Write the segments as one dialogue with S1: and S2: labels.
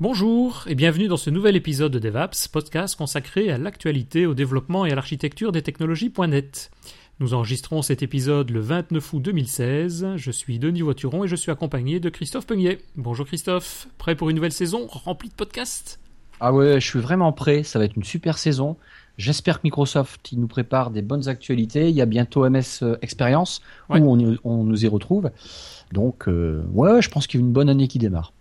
S1: Bonjour et bienvenue dans ce nouvel épisode de DevApps, podcast consacré à l'actualité, au développement et à l'architecture des technologies.net. Nous enregistrons cet épisode le 29 août 2016. Je suis Denis Voituron et je suis accompagné de Christophe Peugnier. Bonjour Christophe, prêt pour une nouvelle saison remplie de podcasts?
S2: Ah ouais, je suis vraiment prêt, ça va être une super saison. J'espère que Microsoft il nous prépare des bonnes actualités. Il y a bientôt MS euh, Experience où on, on, nous y retrouve. Donc euh, ouais, je pense qu'il y a une bonne année qui démarre.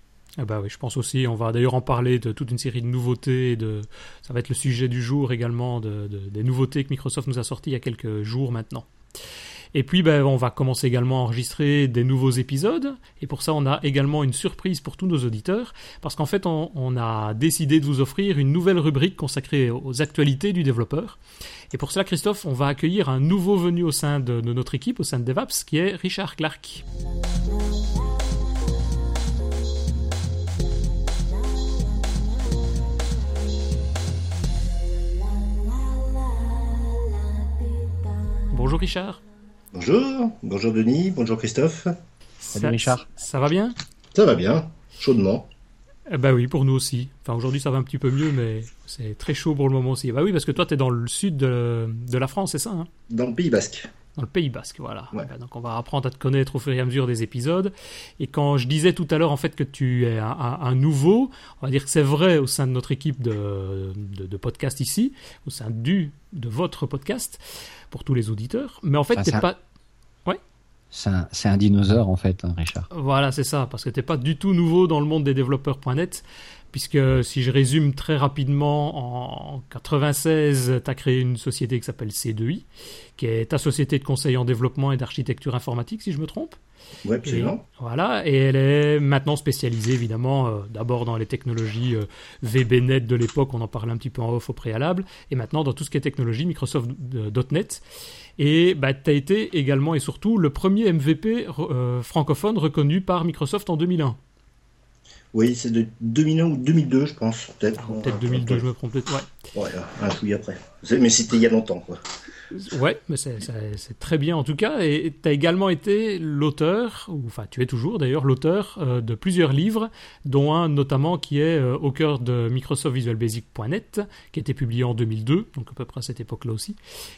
S1: Bah oui, je pense aussi. On va d'ailleurs en parler de toute une série de nouveautés. De, ça va être le sujet du jour également de, des nouveautés que Microsoft nous a sorties il y a quelques jours maintenant. Et puis, ben, on va commencer également à enregistrer des nouveaux épisodes. Et pour ça, on a également une surprise pour tous nos auditeurs. Parce qu'en fait, on, a décidé de vous offrir une nouvelle rubrique consacrée aux actualités du développeur. Et pour cela, Christophe, on va accueillir un nouveau venu au sein de, de notre équipe, au sein de DevApps, qui est Richard Clark. Bonjour Richard.
S3: Bonjour, bonjour Denis, bonjour Christophe.
S2: Salut Richard.
S1: Ça va bien?
S3: Ça va bien, chaudement.
S1: Eh ben oui, pour nous aussi. Enfin, aujourd'hui, ça va un petit peu mieux, mais c'est très chaud pour le moment aussi. Bah oui, parce que toi, tu es dans le sud de, la France, c'est ça hein?
S3: Dans le Pays Basque.
S1: Dans le Pays Basque, voilà. Eh ben, donc, on va apprendre à te connaître au fur et à mesure des épisodes. Et quand je disais tout à l'heure, en fait, que tu es un, nouveau, on va dire que c'est vrai au sein de notre équipe de, de, de podcast ici, au sein du, de votre podcast pour tous les auditeurs. Mais en fait, t'es pas.
S2: Ouais. C'est un, dinosaure en fait, hein, Richard.
S1: Voilà, c'est ça, parce que t'es pas du tout nouveau dans le monde des développeurs.net, puisque si je résume très rapidement, en 96, tu as créé une société qui s'appelle C2I, qui est ta société de conseil en développement et d'architecture informatique, si je me trompe.
S3: Oui, absolument.
S1: voilà, et elle est maintenant spécialisée évidemment euh, d'abord dans les technologies euh, VBNet de l'époque, on en parlait un petit peu en off au préalable, et maintenant dans tout ce qui est technologie Microsoft.NET. Et bah, tu as été également et surtout le premier MVP euh, francophone reconnu par Microsoft en 2001.
S3: Oui, c'est de 2001 ou 2002, je pense. Peut-être
S1: ah, peut 2002, je me trompe peut-être.
S3: Ouais. ouais, un oui après. Mais c'était il y a longtemps, quoi.
S1: Ouais, mais c'est très bien en tout cas. Et tu as également été l'auteur, ou enfin tu es toujours d'ailleurs l'auteur euh, de plusieurs livres, dont un notamment qui est euh, au cœur de Microsoft Visual Basic.net, qui a été publié en 2002, donc à peu près à cette époque-là aussi,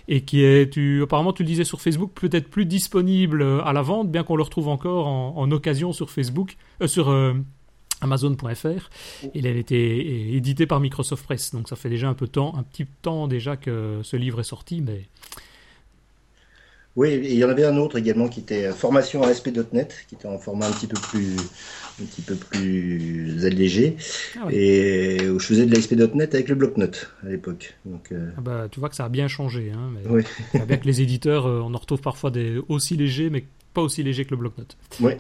S1: et qui est, tu, apparemment tu le disais sur Facebook, peut-être plus disponible euh, à la vente, bien qu'on le retrouve encore en, occasion sur Facebook, sur Amazon.fr. Il a été édité par Microsoft Press, donc ça fait déjà un peu de temps, un petit temps déjà que ce livre est sorti, mais.
S3: Oui, il y en avait un autre également qui était Formation ASP.NET, qui était en format un petit peu plus, un petit peu plus allégé, ah et où je faisais de l'ASP.NET avec le bloc-notes à l'époque. Donc,
S1: euh, ah bah, tu vois que ça a bien changé. Hein, mais oui. les éditeurs, euh, on en retrouve parfois des aussi légers, mais pas aussi léger que le bloc-notes.
S3: Oui.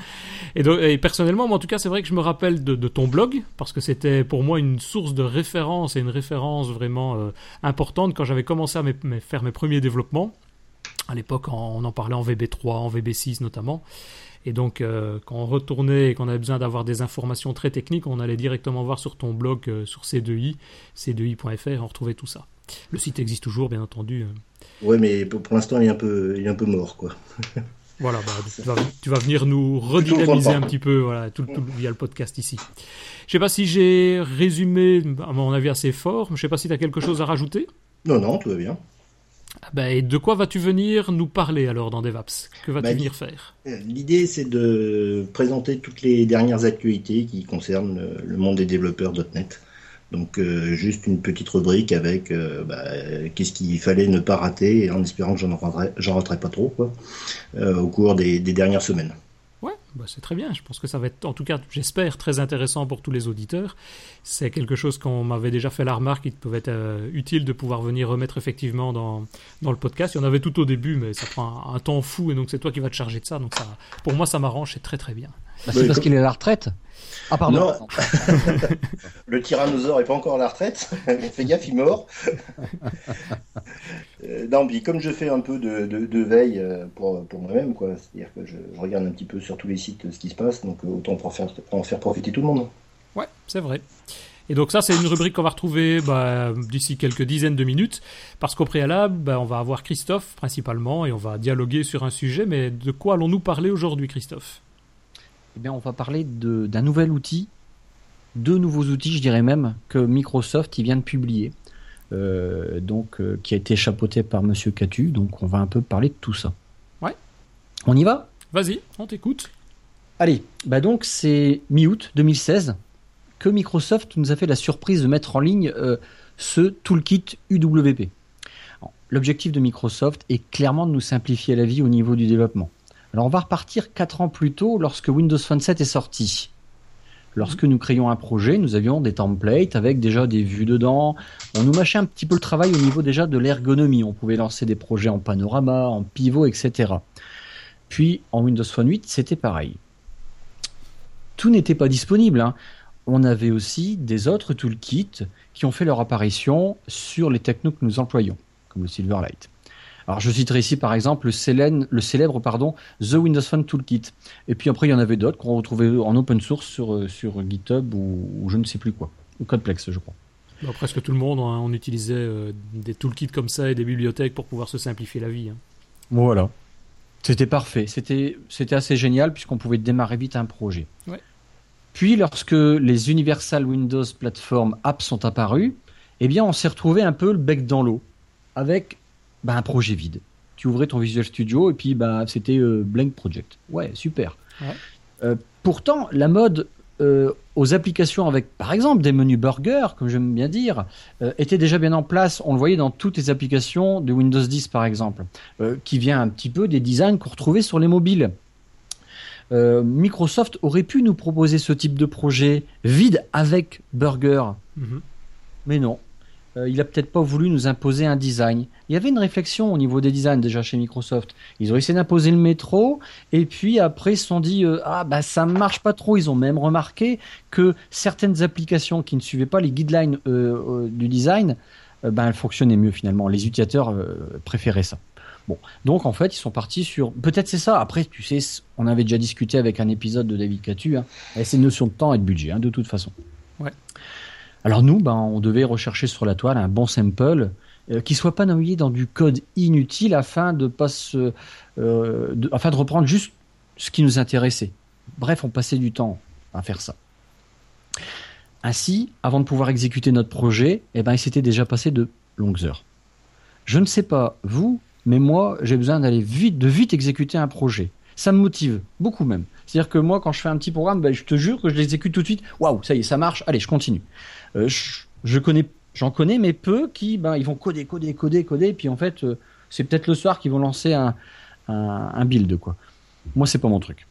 S1: et, et, personnellement, moi, en tout cas, c'est vrai que je me rappelle de, ton blog, parce que c'était pour moi une source de référence et une référence vraiment euh, importante quand j'avais commencé à faire mes premiers développements. À l'époque, on en parlait en VB3, en VB6 notamment. Et donc, euh, quand on retournait et qu'on avait besoin d'avoir des informations très techniques, on allait directement voir sur ton blog, euh, sur C2I, c2i.fr, et on retrouvait tout ça. Le site existe toujours, bien entendu.
S3: Oui, mais pour, l'instant, il, est un peu, il est un peu mort, quoi.
S1: Voilà, bah, tu, vas, venir nous redynamiser un petit peu voilà, tout, via le podcast ici. Je sais pas si j'ai résumé, à mon avis, assez fort. Je sais pas si tu as quelque chose à rajouter.
S3: Non, non, tout va bien.
S1: Ah bah, et de quoi vas-tu venir nous parler alors dans DevApps? Que vas-tu bah, venir faire?
S3: Euh, L'idée, c'est de présenter toutes les dernières actualités qui concernent le monde des développeurs .NET. Donc euh, juste une petite rubrique avec euh, bah, qu'est-ce qu'il fallait ne pas rater, en espérant que j'en raterai, pas trop euh, au cours des, dernières semaines.
S1: Ouais, bah c'est très bien. Je pense que ça va être, en tout cas, j'espère, très intéressant pour tous les auditeurs. C'est quelque chose qu'on m'avait déjà fait la remarque, il pouvait être utile de pouvoir venir remettre effectivement dans, le podcast. Il y en avait tout au début, mais ça prend un, un temps fou, et donc c'est toi qui vas te charger de ça. Donc ça, pour moi, ça m'arrange, c'est très très bien.
S2: Bah, c'est parce qu'il est à la retraite
S3: ah, pardon. le tyrannosaure est pas encore à la retraite. Fais gaffe, il mort. euh, non, comme je fais un peu de, veille euh, pour, pour moi-même, quoi. C'est-à-dire que je, regarde un petit peu sur tous les sites ce qui se passe, donc euh, autant pour, faire, en faire profiter tout le monde.
S1: Ouais, c'est vrai. Et donc ça, c'est une rubrique qu'on va retrouver bah, d'ici quelques dizaines de minutes, parce qu'au préalable, bah, on va avoir Christophe principalement, et on va dialoguer sur un sujet, mais de quoi allons-nous parler aujourd'hui, Christophe?
S2: Eh bien, on va parler d'un nouvel outil deux nouveaux outils, je dirais même, que Microsoft vient de publier. donc, qui a été chapeauté par Monsieur Catu. Donc, on va un peu parler de tout ça.
S1: Ouais.
S2: On y va?
S1: Vas-y, on t'écoute.
S2: Allez, bah donc c'est mi-août 2016 que Microsoft nous a fait la surprise de mettre en ligne ce toolkit UWP. L'objectif de Microsoft est clairement de nous simplifier la vie au niveau du développement. Alors on va repartir 4 ans plus tôt lorsque Windows Phone 7 est sorti. Lorsque nous créions un projet, nous avions des templates avec déjà des vues dedans. On nous mâchait un petit peu le travail au niveau déjà de l'ergonomie. On pouvait lancer des projets en panorama, en pivot, etc. Puis en Windows Phone 8, c'était pareil. Tout n'était pas disponible. Hein on avait aussi des autres toolkits qui ont fait leur apparition sur les technos que nous employons, comme le Silverlight. Alors je citerai ici par exemple le, le célèbre pardon, The Windows Phone Toolkit. Et puis après il y en avait d'autres qu'on retrouvait en open source sur, euh, sur GitHub ou, je ne sais plus quoi. Ou Codeplex je crois.
S1: Bah, presque tout le monde, hein, on utilisait euh, des toolkits comme ça et des bibliothèques pour pouvoir se simplifier la vie. Hein.
S2: Voilà. C'était parfait. C'était, c'était assez génial puisqu'on pouvait démarrer vite un projet.
S1: Ouais.
S2: Puis lorsque les Universal Windows Platform Apps sont apparus, eh bien on s'est retrouvé un peu le bec dans l'eau avec bah, un projet vide. Tu ouvrais ton Visual Studio et puis bah, c'était euh, Blank Project. Ouais, super. Euh, pourtant, la mode euh, aux applications avec, par exemple, des menus burger, comme j'aime bien dire, était déjà bien en place. On le voyait dans toutes les applications de Windows 10, par exemple, qui vient un petit peu des designs qu'on retrouvait sur les mobiles. Microsoft aurait pu nous proposer ce type de projet vide avec Burger. Mhm. Mais non. Euh, il a peut-être pas voulu nous imposer un design. Il y avait une réflexion au niveau des designs déjà chez Microsoft. Ils ont essayé d'imposer le métro et puis après ils se sont dit euh, ah bah ça marche pas trop. Ils ont même remarqué que certaines applications qui ne suivaient pas les guidelines du design, ben elles fonctionnaient mieux finalement. Les utilisateurs préféraient ça. Bon, donc en fait, ils sont partis sur. Peut-être c'est ça. Après, tu sais, on avait déjà discuté avec un épisode de David Catu. Hein, et c'est une notion de temps et de budget, hein, de toute façon.
S1: Ouais.
S2: Alors nous, ben, on devait rechercher sur la toile un bon sample euh, qui soit pas noyé dans du code inutile afin de pas se, euh, afin de reprendre juste ce qui nous intéressait. Bref, on passait du temps à faire ça. Ainsi, avant de pouvoir exécuter notre projet, eh ben, il s'était déjà passé de longues heures. Je ne sais pas vous, mais moi, j'ai besoin d'aller vite, de vite exécuter un projet. Ça me motive, beaucoup même. C'est-à-dire que moi, quand je fais un petit programme, ben, je te jure que je l'exécute tout de suite. Waouh, ça y est, ça marche. Allez, je continue. Euh, je, connais, j'en connais, mais peu qui, ben, ils vont coder, coder, coder, coder, puis en fait, euh, c'est peut-être le soir qu'ils vont lancer un, un, build, quoi. Moi, c'est pas mon truc.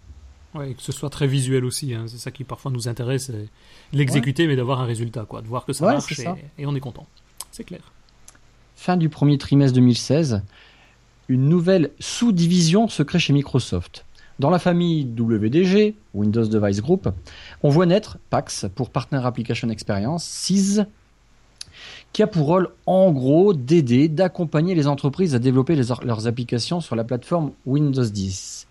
S1: Ouais, que ce soit très visuel aussi. Hein. C'est ça qui parfois nous intéresse, l'exécuter, mais d'avoir un résultat, quoi, de voir que ça marche et on est content. C'est clair.
S2: Fin du premier trimestre 2016, une nouvelle sous-division se crée chez Microsoft. Dans la famille WDG, Windows Device Group, on voit naître PAX pour Partner Application Experience, CIS, qui a pour rôle en gros d'aider, d'accompagner les entreprises à développer leurs applications sur la plateforme Windows 10,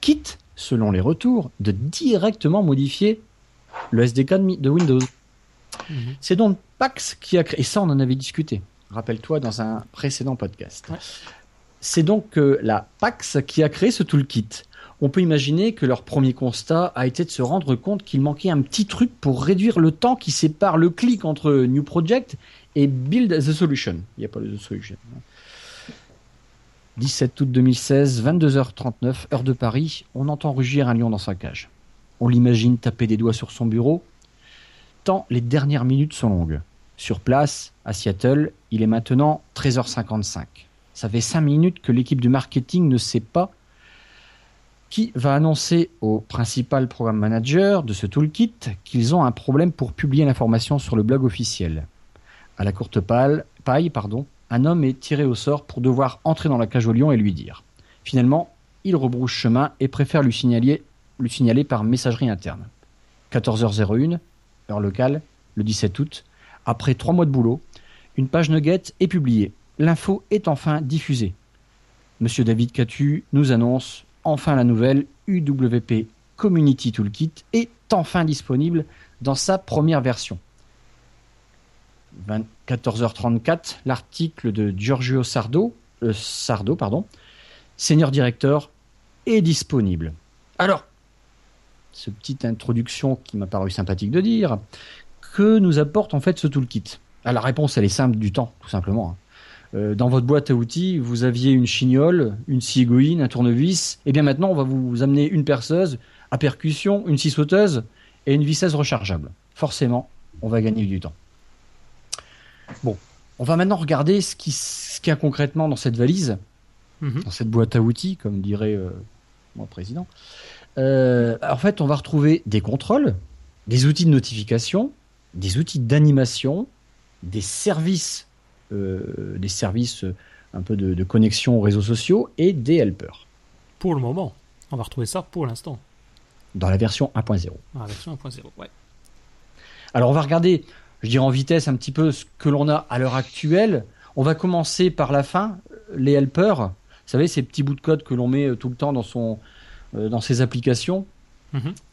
S2: quitte, selon les retours, de directement modifier le SDK de Windows. Mhm. C'est donc PAX qui a créé, et ça on en avait discuté, rappelle-toi dans un précédent podcast. C'est donc euh, la PAX qui a créé ce toolkit. On peut imaginer que leur premier constat a été de se rendre compte qu'il manquait un petit truc pour réduire le temps qui sépare le clic entre New Project et Build the Solution. Il n'y a pas de solution. 17 août 2016, 22h39, heure de Paris, on entend rugir un lion dans sa cage. On l'imagine taper des doigts sur son bureau, tant les dernières minutes sont longues. Sur place, à Seattle, il est maintenant 13h55. Ça fait cinq minutes que l'équipe du marketing ne sait pas qui va annoncer au principal programme manager de ce toolkit qu'ils ont un problème pour publier l'information sur le blog officiel. À la courte paille, pardon, un homme est tiré au sort pour devoir entrer dans la cage au lion et lui dire. Finalement, il rebrouche chemin et préfère lui signaler, lui signaler par messagerie interne. 14h01, heure locale, le 17 août, après trois mois de boulot, une page nugget est publiée l'info est enfin diffusée. Monsieur David Catu nous annonce enfin la nouvelle UWP Community Toolkit est enfin disponible dans sa première version. 14h34, l'article de Giorgio Sardo, euh, Sardo pardon, senior directeur, est disponible. Alors, ce petite introduction qui m'a paru sympathique de dire, que nous apporte en fait ce toolkit? La réponse, elle est simple du temps, tout simplement. Hein. Euh, dans votre boîte à outils, vous aviez une chignole, une scie un tournevis. Et eh bien maintenant, on va vous amener une perceuse à percussion, une scie sauteuse et une visseuse rechargeable. Forcément, on va gagner du temps. Bon, on va maintenant regarder ce qu'il y a concrètement dans cette valise, mhm. dans cette boîte à outils, comme dirait euh, mon président. Euh, en fait, on va retrouver des contrôles, des outils de notification, des outils d'animation, des services des services euh, un peu de, connexion aux réseaux sociaux et des helpers.
S1: Pour le moment, on va retrouver ça pour l'instant.
S2: Dans la version 1.0.
S1: Dans la version 1.0, ouais.
S2: Alors on va regarder, je dirais en vitesse un petit peu ce que l'on a à l'heure actuelle. On va commencer par la fin, les helpers. Vous savez, ces petits bouts de code que l'on met euh, tout le temps dans, son, dans ses applications.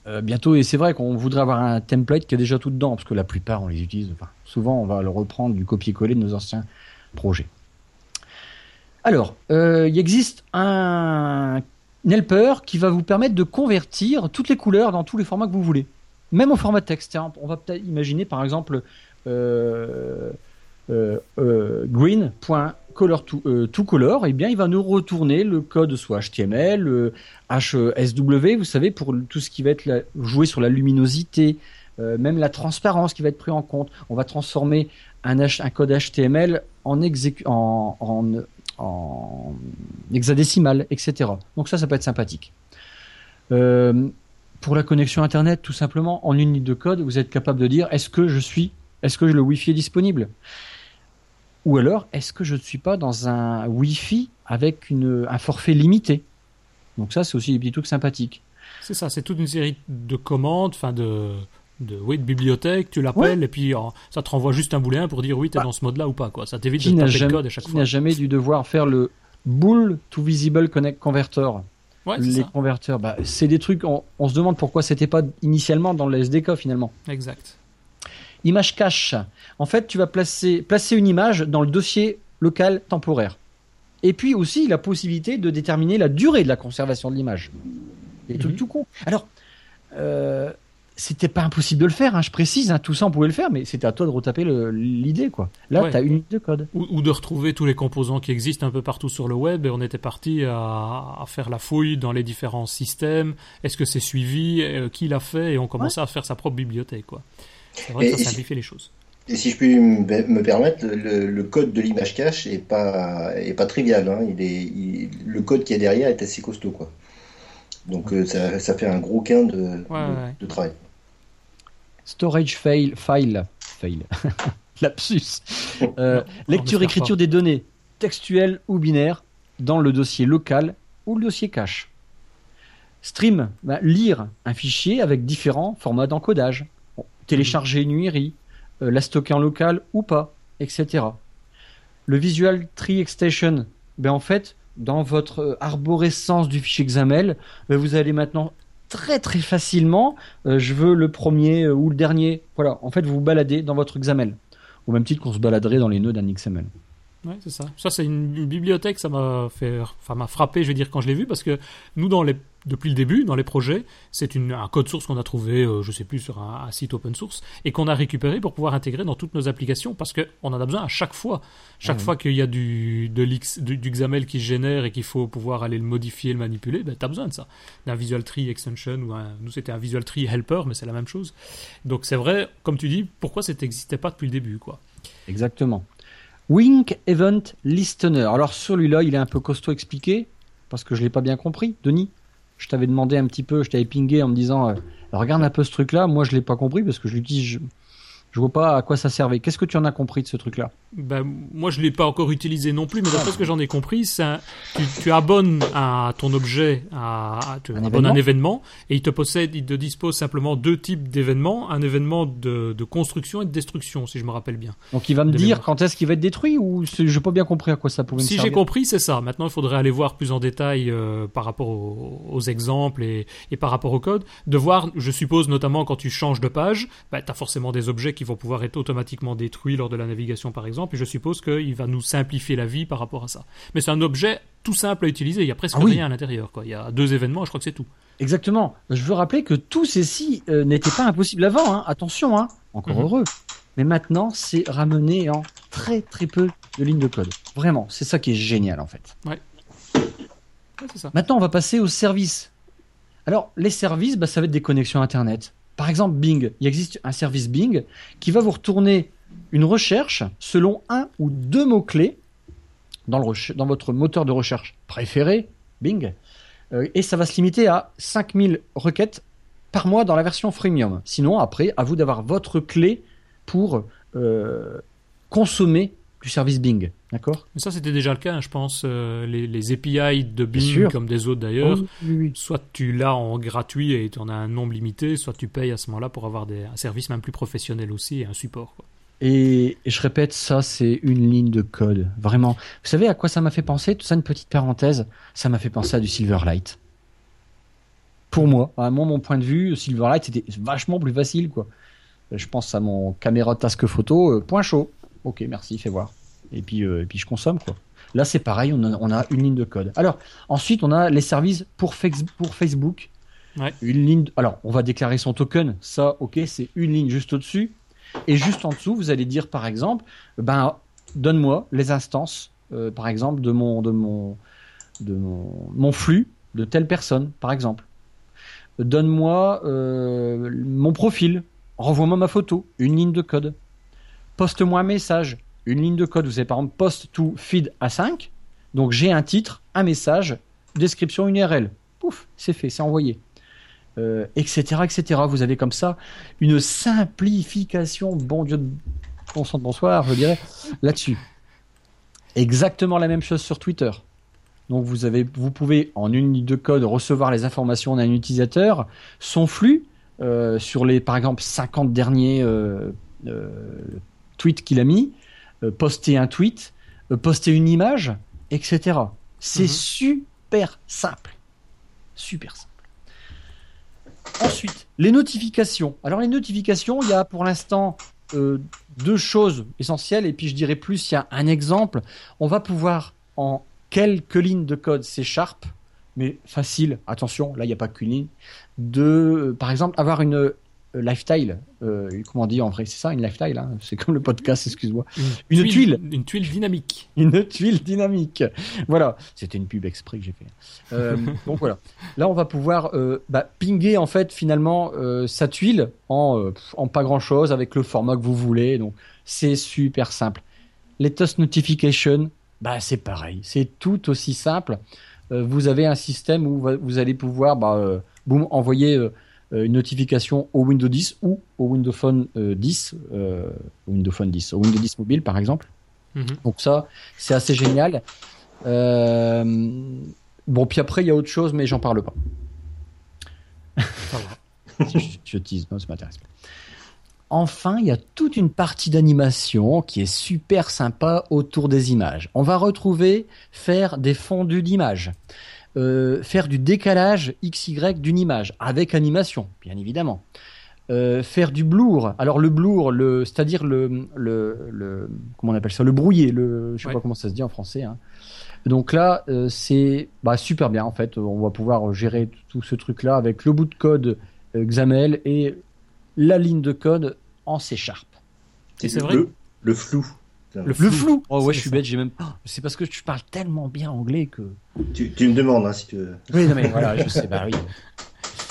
S2: Mhm. bientôt, et c'est vrai qu'on voudrait avoir un template qui est déjà tout dedans, parce que la plupart on les utilise. Souvent, on va le reprendre du copier-coller de nos anciens projets. Alors, euh, il existe un, helper qui va vous permettre de convertir toutes les couleurs dans tous les formats que vous voulez, même au format texte. On va peut-être imaginer par exemple euh, euh, euh to, color, eh bien il va nous retourner le code soit HTML, HSW, vous savez, pour tout ce qui va être jouer sur la luminosité, euh, même la transparence qui va être pris en compte. On va transformer un, code HTML en, en, en, hexadécimal, etc. Donc ça, ça peut être sympathique. Euh, pour la connexion Internet, tout simplement, en une ligne de code, vous êtes capable de dire est-ce que je suis, est-ce que le Wi-Fi est disponible? Ou alors, est-ce que je ne suis pas dans un Wi-Fi avec une, un forfait limité? Donc ça, c'est aussi des petits trucs sympathiques.
S1: C'est ça, c'est toute une série de commandes, enfin de, de, oui, de bibliothèque, tu l'appelles et puis oh, ça te renvoie juste un boulet pour dire oui, tu es bah, dans ce mode-là ou pas. Quoi. Ça t'évite de taper le code à chaque fois.
S2: Qui n'a jamais dû devoir faire le bool to visible connect converter
S1: ouais,
S2: Les converteurs, bah, c'est des trucs, on, se demande pourquoi c'était pas initialement dans le SDK finalement.
S1: Exact.
S2: Image cache. En fait, tu vas placer, placer une image dans le dossier local temporaire. Et puis aussi la possibilité de déterminer la durée de la conservation de l'image. Des trucs mhm. tout con. Alors, euh, c'était pas impossible de le faire, hein, je précise, hein, tout ça on pouvait le faire, mais c'était à toi de retaper l'idée quoi. Là, tu as une ligne de code.
S1: Ou, de retrouver tous les composants qui existent un peu partout sur le web et on était parti à, faire la fouille dans les différents systèmes. Est-ce que c'est suivi? Euh, Qui l'a fait? Et on commençait à faire sa propre bibliothèque quoi. C'est vrai que ça simplifie les choses.
S3: Et si je puis me permettre, le, code de l'image cache est pas est pas trivial. Hein. Il est, le code qui est derrière est assez costaud quoi. Donc euh, ça, ça, fait un gros gain de, de travail.
S2: Storage fail, file, fail, lapsus. Euh, lecture-écriture des données, textuelles ou binaires, dans le dossier local ou le dossier cache. Stream, bah, lire un fichier avec différents formats d'encodage. Télécharger une URI, euh, la stocker en local ou pas, etc. Le Visual Tree Extension, ben en fait, dans votre arborescence du fichier XAML, ben vous allez maintenant très très facilement. Euh, je veux le premier euh, ou le dernier. Voilà, en fait, vous vous baladez dans votre XAML. Au même titre qu'on se baladerait dans les nœuds d'un XML.
S1: Oui, c'est ça. Ça, c'est une, bibliothèque, ça m'a fait, enfin, m'a frappé, je vais dire, quand je l'ai vu, parce que nous, dans les, depuis le début, dans les projets, c'est un code source qu'on a trouvé, je euh, je sais plus, sur un, site open source, et qu'on a récupéré pour pouvoir intégrer dans toutes nos applications, parce qu'on en a besoin à chaque fois. Chaque ah fois qu'il y a du, de du, du, XAML qui se génère et qu'il faut pouvoir aller le modifier, le manipuler, ben, tu as besoin de ça. D'un Visual Tree Extension, ou un, nous, c'était un Visual Tree Helper, mais c'est la même chose. Donc, c'est vrai, comme tu dis, pourquoi ça n'existait pas depuis le début, quoi.
S2: Exactement. Wink Event Listener. Alors celui-là, il est un peu costaud expliqué, parce que je l'ai pas bien compris. Denis, je t'avais demandé un petit peu, je t'avais pingé en me disant, euh, regarde un peu ce truc-là. Moi, je l'ai pas compris parce que je l'utilise je vois pas à quoi ça servait. Qu'est-ce que tu en as compris de ce truc-là?
S1: Ben, Moi, je ne l'ai pas encore utilisé non plus, mais d'après ce que j'en ai compris, un, tu, abonnes à ton objet, à, tu un abonnes événement. un événement, et il te possède, il te dispose simplement deux types d'événements, un événement de, construction et de destruction, si je me rappelle bien.
S2: Donc il va me dire quand est-ce qu'il va être détruit, ou je n'ai pas bien compris à quoi ça pouvait
S1: si
S2: me
S1: Si j'ai compris, c'est ça. Maintenant, il faudrait aller voir plus en détail euh, par rapport aux, exemples et, et, par rapport au code, de voir, je suppose notamment quand tu changes de page, ben, tu as forcément des objets qui vont pouvoir être automatiquement détruit lors de la navigation par exemple, et je suppose qu'il va nous simplifier la vie par rapport à ça. Mais c'est un objet tout simple à utiliser, il y a presque ah rien à l'intérieur. Quoi. Il y a deux événements, je crois que c'est tout.
S2: Exactement. Je veux rappeler que tous ces si euh, n'étaient pas impossibles avant. Hein. Attention, hein. encore mhm. heureux. Mais maintenant, c'est ramené en très très peu de lignes de code. Vraiment, c'est ça qui est génial en fait.
S1: Ouais.
S2: ça. Maintenant, on va passer aux services. Alors, les services, bah, ça va être des connexions Internet. Par exemple, Bing. Il existe un service Bing qui va vous retourner une recherche selon un ou deux mots-clés dans, dans votre moteur de recherche préféré, Bing. Euh, et ça va se limiter à 5000 requêtes par mois dans la version freemium. Sinon, après, à vous d'avoir votre clé pour euh, consommer du service Bing. D'accord?
S1: Mais ça, c'était déjà le cas, hein, je pense. Euh, les, API de Bing, comme des autres d'ailleurs, oh, soit tu l'as en gratuit et tu en as un nombre limité, soit tu payes à ce moment-là pour avoir des, un service même plus professionnel aussi et un support.
S2: Et, je répète, ça, c'est une ligne de code. Vraiment. Vous savez à quoi ça m'a fait penser? Tout ça, une petite parenthèse. Ça m'a fait penser à du Silverlight. Pour moi, à mon point de vue, Silverlight, c'était vachement plus facile, quoi. Je pense à mon caméra task photo, euh, point chaud. Ok, merci, fais voir. Et puis, euh, et puis je consomme, quoi. Là, c'est pareil, on a, on a, une ligne de code. Alors, ensuite, on a les services pour, pour Facebook.
S1: Ouais.
S2: Une ligne. Alors, on va déclarer son token. Ça, ok, c'est une ligne juste au-dessus. Et juste en dessous, vous allez dire par exemple, ben donne-moi les instances, euh, par exemple de mon de mon de mon, flux de telle personne, par exemple. Donne-moi euh, mon profil, renvoie-moi ma photo, une ligne de code. Poste-moi un message, une ligne de code. Vous avez par exemple post to feed A5. Donc j'ai un titre, un message, description, une URL. Pouf, c'est fait, c'est envoyé euh, etc. Vous avez comme ça une simplification, bon Dieu de bon sang de bonsoir, je dirais, là-dessus. Exactement la même chose sur Twitter. Donc vous avez, vous pouvez en une ligne de code recevoir les informations d'un utilisateur, son flux euh, sur les, par exemple, 50 derniers euh, tweets qu'il a mis, poster un tweet, poster une image, etc. C'est mhm. super simple, super simple. Ensuite, les notifications. Alors les notifications, il y a pour l'instant euh, deux choses essentielles, et puis je dirais plus, il y a un exemple. On va pouvoir en quelques lignes de code C Sharp, mais facile, attention, là il n'y a pas qu'une ligne, de, euh, par exemple, avoir une lifestyle, euh, comment on dit en vrai, c'est ça une lifestyle, hein c'est comme le podcast, excuse-moi.
S1: Une, tuile, Une tuile dynamique.
S2: Une tuile dynamique. Voilà, c'était une pub exprès que j'ai fait. Euh, donc voilà, là on va pouvoir euh, bah, pinguer en fait finalement euh, sa tuile en, en pas grand chose avec le format que vous voulez. Donc c'est super simple. Les toast notification, bah c'est pareil, c'est tout aussi simple. vous avez un système où vous allez pouvoir bah, envoyer euh, une notification au Windows 10 ou au Windows Phone 10, euh, au Windows Phone 10, au Windows 10 mobile par exemple. Mhm. Donc ça, c'est assez génial. Euh, bon, puis après, il y a autre chose, mais j'en parle pas. je, je tease, non, ça m'intéresse pas. Enfin, il y a toute une partie d'animation qui est super sympa autour des images. On va retrouver faire des fondus d'images. Euh, faire du décalage XY d'une image avec animation, bien évidemment. Euh, faire du blur. Alors le blur, le, c'est-à-dire le, le, comment on appelle ça, le brouillé, le, je sais pas comment ça se dit en français. Hein. Donc là, euh, c'est bah, super bien en fait. On va pouvoir gérer tout ce truc-là avec le bout de code XAML et la ligne de code en C Sharp.
S3: c'est vrai. le flou.
S2: Le flou. Oh ouais, je suis bête, j'ai même. c'est parce que tu parles tellement bien anglais que.
S3: Tu, me demandes hein, si tu veux.
S2: Oui, non mais voilà, je sais, bah oui.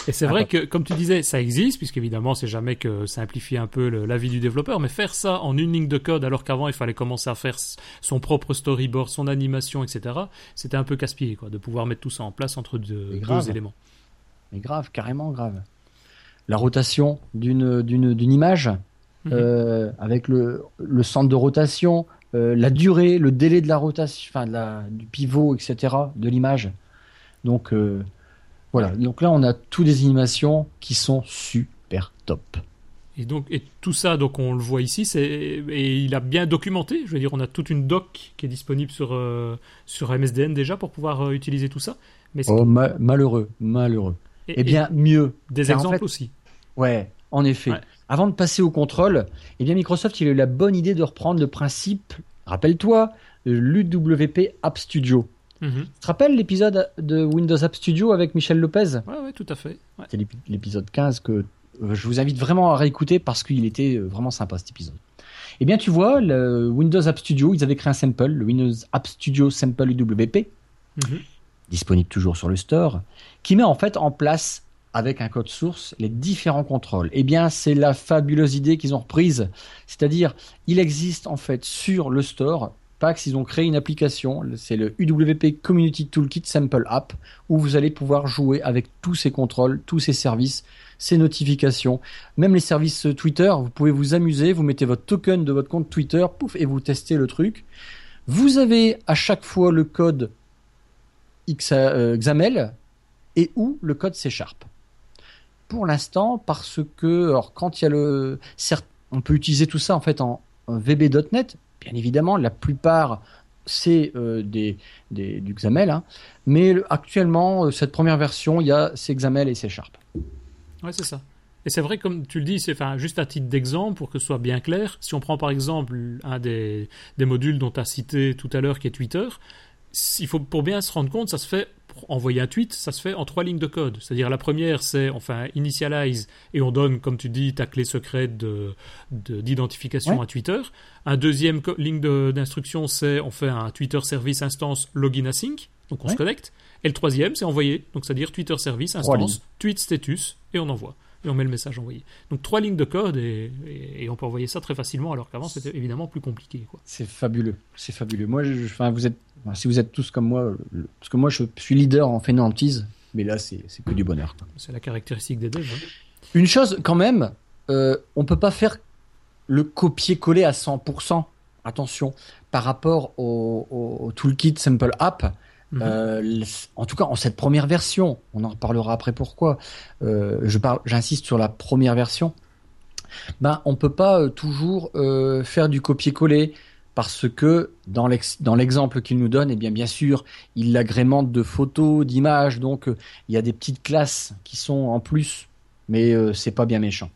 S1: Et c'est vrai que, comme tu disais, ça existe, puisqu'évidemment, c'est jamais que simplifier un peu la vie du développeur, mais faire ça en une ligne de code, alors qu'avant, il fallait commencer à faire son propre storyboard, son animation, etc., c'était un peu casse-pied, quoi, de pouvoir mettre tout ça en place entre deux, deux éléments.
S2: Mais grave, carrément grave. La rotation d'une, d'une, d'une image, Mhm. Euh, avec le, le, centre de rotation, euh, la durée, le délai de la rotation, enfin du pivot, etc. de l'image. Donc euh, voilà. Donc là, on a toutes des animations qui sont super top.
S1: Et donc et tout ça, donc on le voit ici, c'est et il a bien documenté. Je veux dire, on a toute une doc qui est disponible sur sur MSDN déjà pour pouvoir utiliser tout ça.
S2: Mais oh, malheureux, malheureux. Et, eh bien mieux.
S1: Des exemples aussi.
S2: Ouais, en effet. Avant de passer au contrôle, eh bien Microsoft il a eu la bonne idée de reprendre le principe, rappelle-toi, l'UWP App Studio. Mhm. Tu te rappelles l'épisode de Windows App Studio avec Michel Lopez?
S1: Oui, ouais, tout à fait.
S2: C'est l'épisode 15 que euh, je vous invite vraiment à réécouter parce qu'il était euh, vraiment sympa cet épisode. Eh bien, tu vois, le Windows App Studio, ils avaient créé un sample, le Windows App Studio Sample UWP, mhm. disponible toujours sur le store, qui met en fait en place avec un code source les différents contrôles. Eh bien, c'est la fabuleuse idée qu'ils ont reprise. C'est-à-dire, il existe en fait sur le store Pax, ils ont créé une application, c'est le UWP Community Toolkit Sample App, où vous allez pouvoir jouer avec tous ces contrôles, tous ces services, ces notifications, même les services Twitter. Vous pouvez vous amuser, vous mettez votre token de votre compte Twitter, pouf, et vous testez le truc. Vous avez à chaque fois le code euh, XAML et ou le code C Sharp. Pour l'instant, parce que, alors, quand il y a le, certes, on peut utiliser tout ça en fait en VB.NET, Bien évidemment, la plupart c'est euh, des, du XAML, hein. mais actuellement, euh, cette première version, il y a c'est XAML et C Sharp.
S1: Ouais, c'est ça. Et c'est vrai, comme tu le dis, c'est enfin, juste à titre d'exemple, pour que ce soit bien clair, si on prend par exemple un des, des modules dont tu as cité tout à l'heure, qui est Twitter, il faut, pour bien se rendre compte, ça se fait envoyer un tweet, ça se fait en trois lignes de code. C'est-à-dire la première, c'est enfin initialize et on donne, comme tu dis, ta clé secrète d'identification de, à Twitter. Un deuxième ligne d'instruction, c'est on fait un Twitter service instance login async, donc on se connecte. Et le troisième, c'est envoyer, donc c'est-à-dire Twitter service instance tweet status et on envoie et on met le message envoyé. Donc trois lignes de code et, on peut envoyer ça très facilement alors qu'avant c'était évidemment plus compliqué.
S2: C'est fabuleux, c'est fabuleux. Moi, je, enfin, vous êtes, si vous êtes tous comme moi, parce que moi je suis leader en fainéantise, mais là c'est que du bonheur.
S1: C'est la caractéristique des devs. Hein.
S2: Une chose quand même, euh, on peut pas faire le copier-coller à 100%. Attention, par rapport au, au toolkit Simple App, Mhm. Euh, en tout cas, en cette première version, on en reparlera après pourquoi. Euh, je parle, j'insiste sur la première version. Ben, on peut pas euh, toujours faire du copier-coller parce que dans l'exemple qu'il nous donne, eh bien, bien sûr, il l'agrémente de photos, d'images, donc il y a des petites classes qui sont en plus, mais c'est pas bien méchant.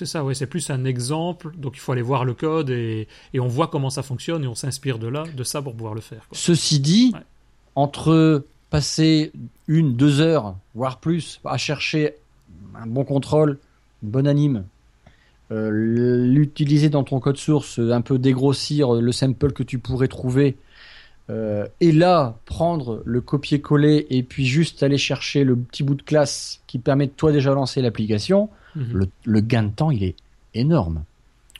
S1: C'est ça, ouais, c'est plus un exemple. Donc il faut aller voir le code et, on voit comment ça fonctionne et on s'inspire de là, de ça pour pouvoir le faire.
S2: Ceci dit, entre passer une, deux heures, voire plus, à chercher un bon contrôle, une bonne anime, euh, l'utiliser dans ton code source, un peu dégrossir le sample que tu pourrais trouver, euh, et là prendre le copier-coller et puis juste aller chercher le petit bout de classe qui permet de toi déjà lancer l'application, mhm. le, gain de temps il est énorme.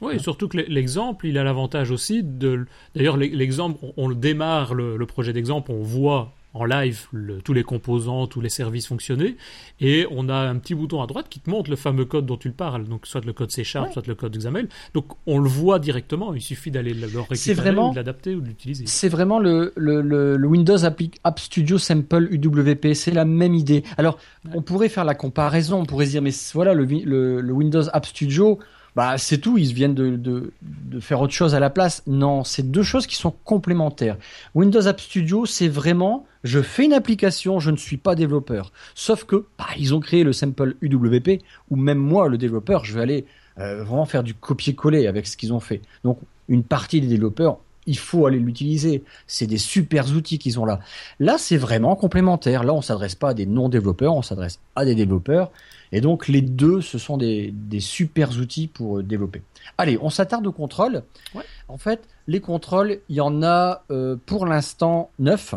S1: Oui, et surtout que l'exemple, il a l'avantage aussi de. D'ailleurs, l'exemple, on, le démarre le, projet d'exemple, on voit en live tous les composants, tous les services fonctionner, et on a un petit bouton à droite qui te montre le fameux code dont tu parles, donc soit le code C Sharp, soit le code XAML. Donc on le voit directement, il suffit d'aller le récupérer, ou de l'adapter ou de l'utiliser.
S2: C'est vraiment le, le, Windows App Studio Sample UWP, c'est la même idée. Alors on pourrait faire la comparaison, on pourrait dire mais voilà le, le Windows App Studio bah c'est tout, ils viennent de, de, de, faire autre chose à la place. Non, c'est deux choses qui sont complémentaires. Windows App Studio, c'est vraiment, je fais une application, je ne suis pas développeur. Sauf que, bah, ils ont créé le sample UWP, où même moi, le développeur, je vais aller euh, vraiment faire du copier-coller avec ce qu'ils ont fait. Donc, une partie des développeurs, il faut aller l'utiliser. C'est des super outils qu'ils ont là. Là, c'est vraiment complémentaire. Là, on s'adresse pas à des non-développeurs, on s'adresse à des développeurs. Et donc les deux, ce sont des, des super outils pour euh, développer. Allez, on s'attarde aux contrôles. En fait, les contrôles, il y en a euh, pour l'instant neuf.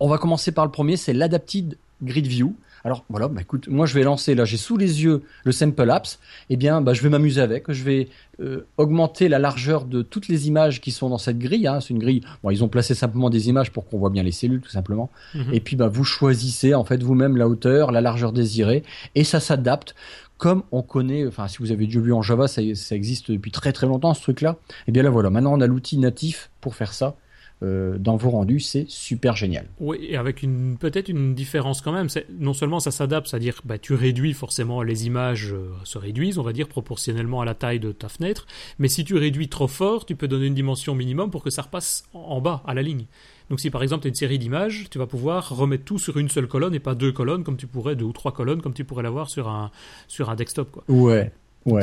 S2: On va commencer par le premier, c'est l'Adapted Grid View. Alors voilà, bah écoute, moi je vais lancer, là j'ai sous les yeux le Sample Apps, eh bien bah, je vais m'amuser avec, je vais euh, augmenter la largeur de toutes les images qui sont dans cette grille. Hein. C'est une grille, bon ils ont placé simplement des images pour qu'on voit bien les cellules tout simplement. Mhm. Et puis bah, vous choisissez en fait vous-même la hauteur, la largeur désirée, et ça s'adapte comme on connaît, enfin si vous avez déjà vu en Java, ça, ça existe depuis très très longtemps ce truc-là. Et eh bien là voilà, maintenant on a l'outil natif pour faire ça. Euh, dans vos rendus, c'est super génial.
S1: Oui, et avec une peut-être une différence quand même. C'est non seulement ça s'adapte, c'est-à-dire bah, tu réduis forcément les images euh, se réduisent, on va dire proportionnellement à la taille de ta fenêtre. Mais si tu réduis trop fort, tu peux donner une dimension minimum pour que ça repasse en, bas à la ligne. Donc si par exemple tu as une série d'images, tu vas pouvoir remettre tout sur une seule colonne et pas deux colonnes comme tu pourrais deux ou trois colonnes comme tu pourrais l'avoir sur un sur un desktop quoi.
S2: Ouais. Ouais,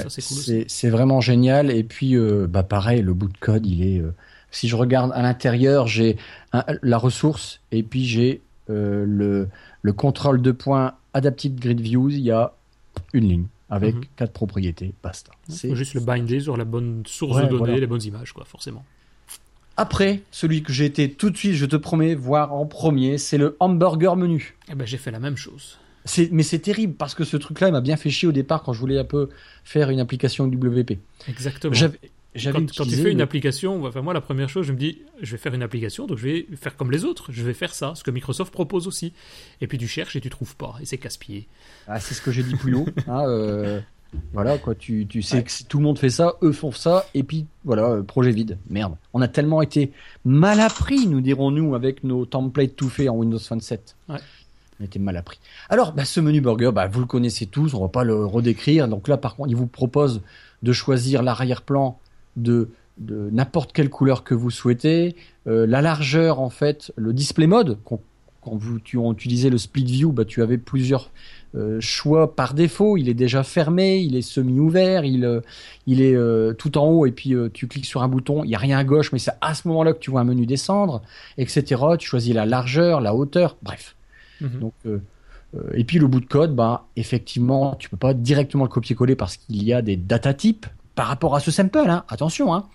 S2: c'est vraiment génial. Et puis, euh, bah pareil, le bout de code, il est, Si je regarde à l'intérieur, j'ai la ressource et puis j'ai euh, le, le contrôle de points Adaptive Grid Views. Il y a une ligne avec mhm. quatre propriétés, basta.
S1: C'est juste le binder sur la bonne source de données, les bonnes images, quoi, forcément.
S2: Après, celui que j'ai été tout de suite, je te promets, voir en premier, c'est le hamburger menu.
S1: Eh ben, j'ai fait la même chose.
S2: Mais c'est terrible parce que ce truc-là, il m'a bien fait chier au départ quand je voulais un peu faire une application WP.
S1: Exactement. Quand, quand, tu fais une application, enfin moi la première chose, je me dis, je vais faire une application, donc je vais faire comme les autres, je vais faire ça, ce que Microsoft propose aussi. Et puis tu cherches et tu trouves pas, et c'est casse-pied.
S2: Ah, c'est ce que j'ai dit plus haut. Hein, euh, voilà, quoi, tu, tu sais que si tout le monde fait ça, eux font ça, et puis voilà, euh, projet vide. Merde. On a tellement été mal appris, nous dirons-nous, avec nos templates tout faits en Windows 27. Ouais. On a été mal appris. Alors, bah, ce menu burger, bah, vous le connaissez tous, on va pas le redécrire. Donc là, par contre, il vous propose de choisir l'arrière-plan de, de n'importe quelle couleur que vous souhaitez. Euh, la largeur, en fait, le display mode, quand, vous, tu utilisais le split view, bah, tu avais plusieurs euh, choix par défaut. Il est déjà fermé, il est semi-ouvert, il, euh, il est euh, tout en haut et puis tu cliques sur un bouton, il n'y a rien à gauche, mais c'est à ce moment-là que tu vois un menu descendre, etc. Tu choisis la largeur, la hauteur, bref. Mhm. Donc, et puis le bout de code, bah, effectivement, tu peux pas directement le copier-coller parce qu'il y a des data types par rapport à ce sample, hein, attention. Hein.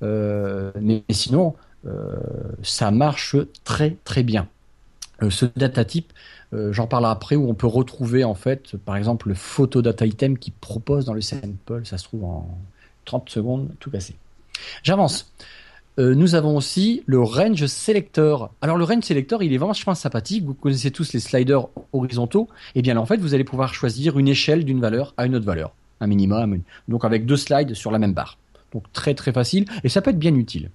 S2: mais, sinon, ça marche très très bien. ce data type, euh, j'en parlerai après où on peut retrouver en fait, par exemple, le photo data item qui propose dans le sample. Ça se trouve en 30 secondes, tout cassé. J'avance. Euh, nous avons aussi le range selector. Alors le range selector, il est vachement sympathique. Vous connaissez tous les sliders horizontaux. Et eh bien là, en fait, vous allez pouvoir choisir une échelle d'une valeur à une autre valeur, un minimum. Donc avec deux slides sur la même barre. Donc très très facile et ça peut être bien utile.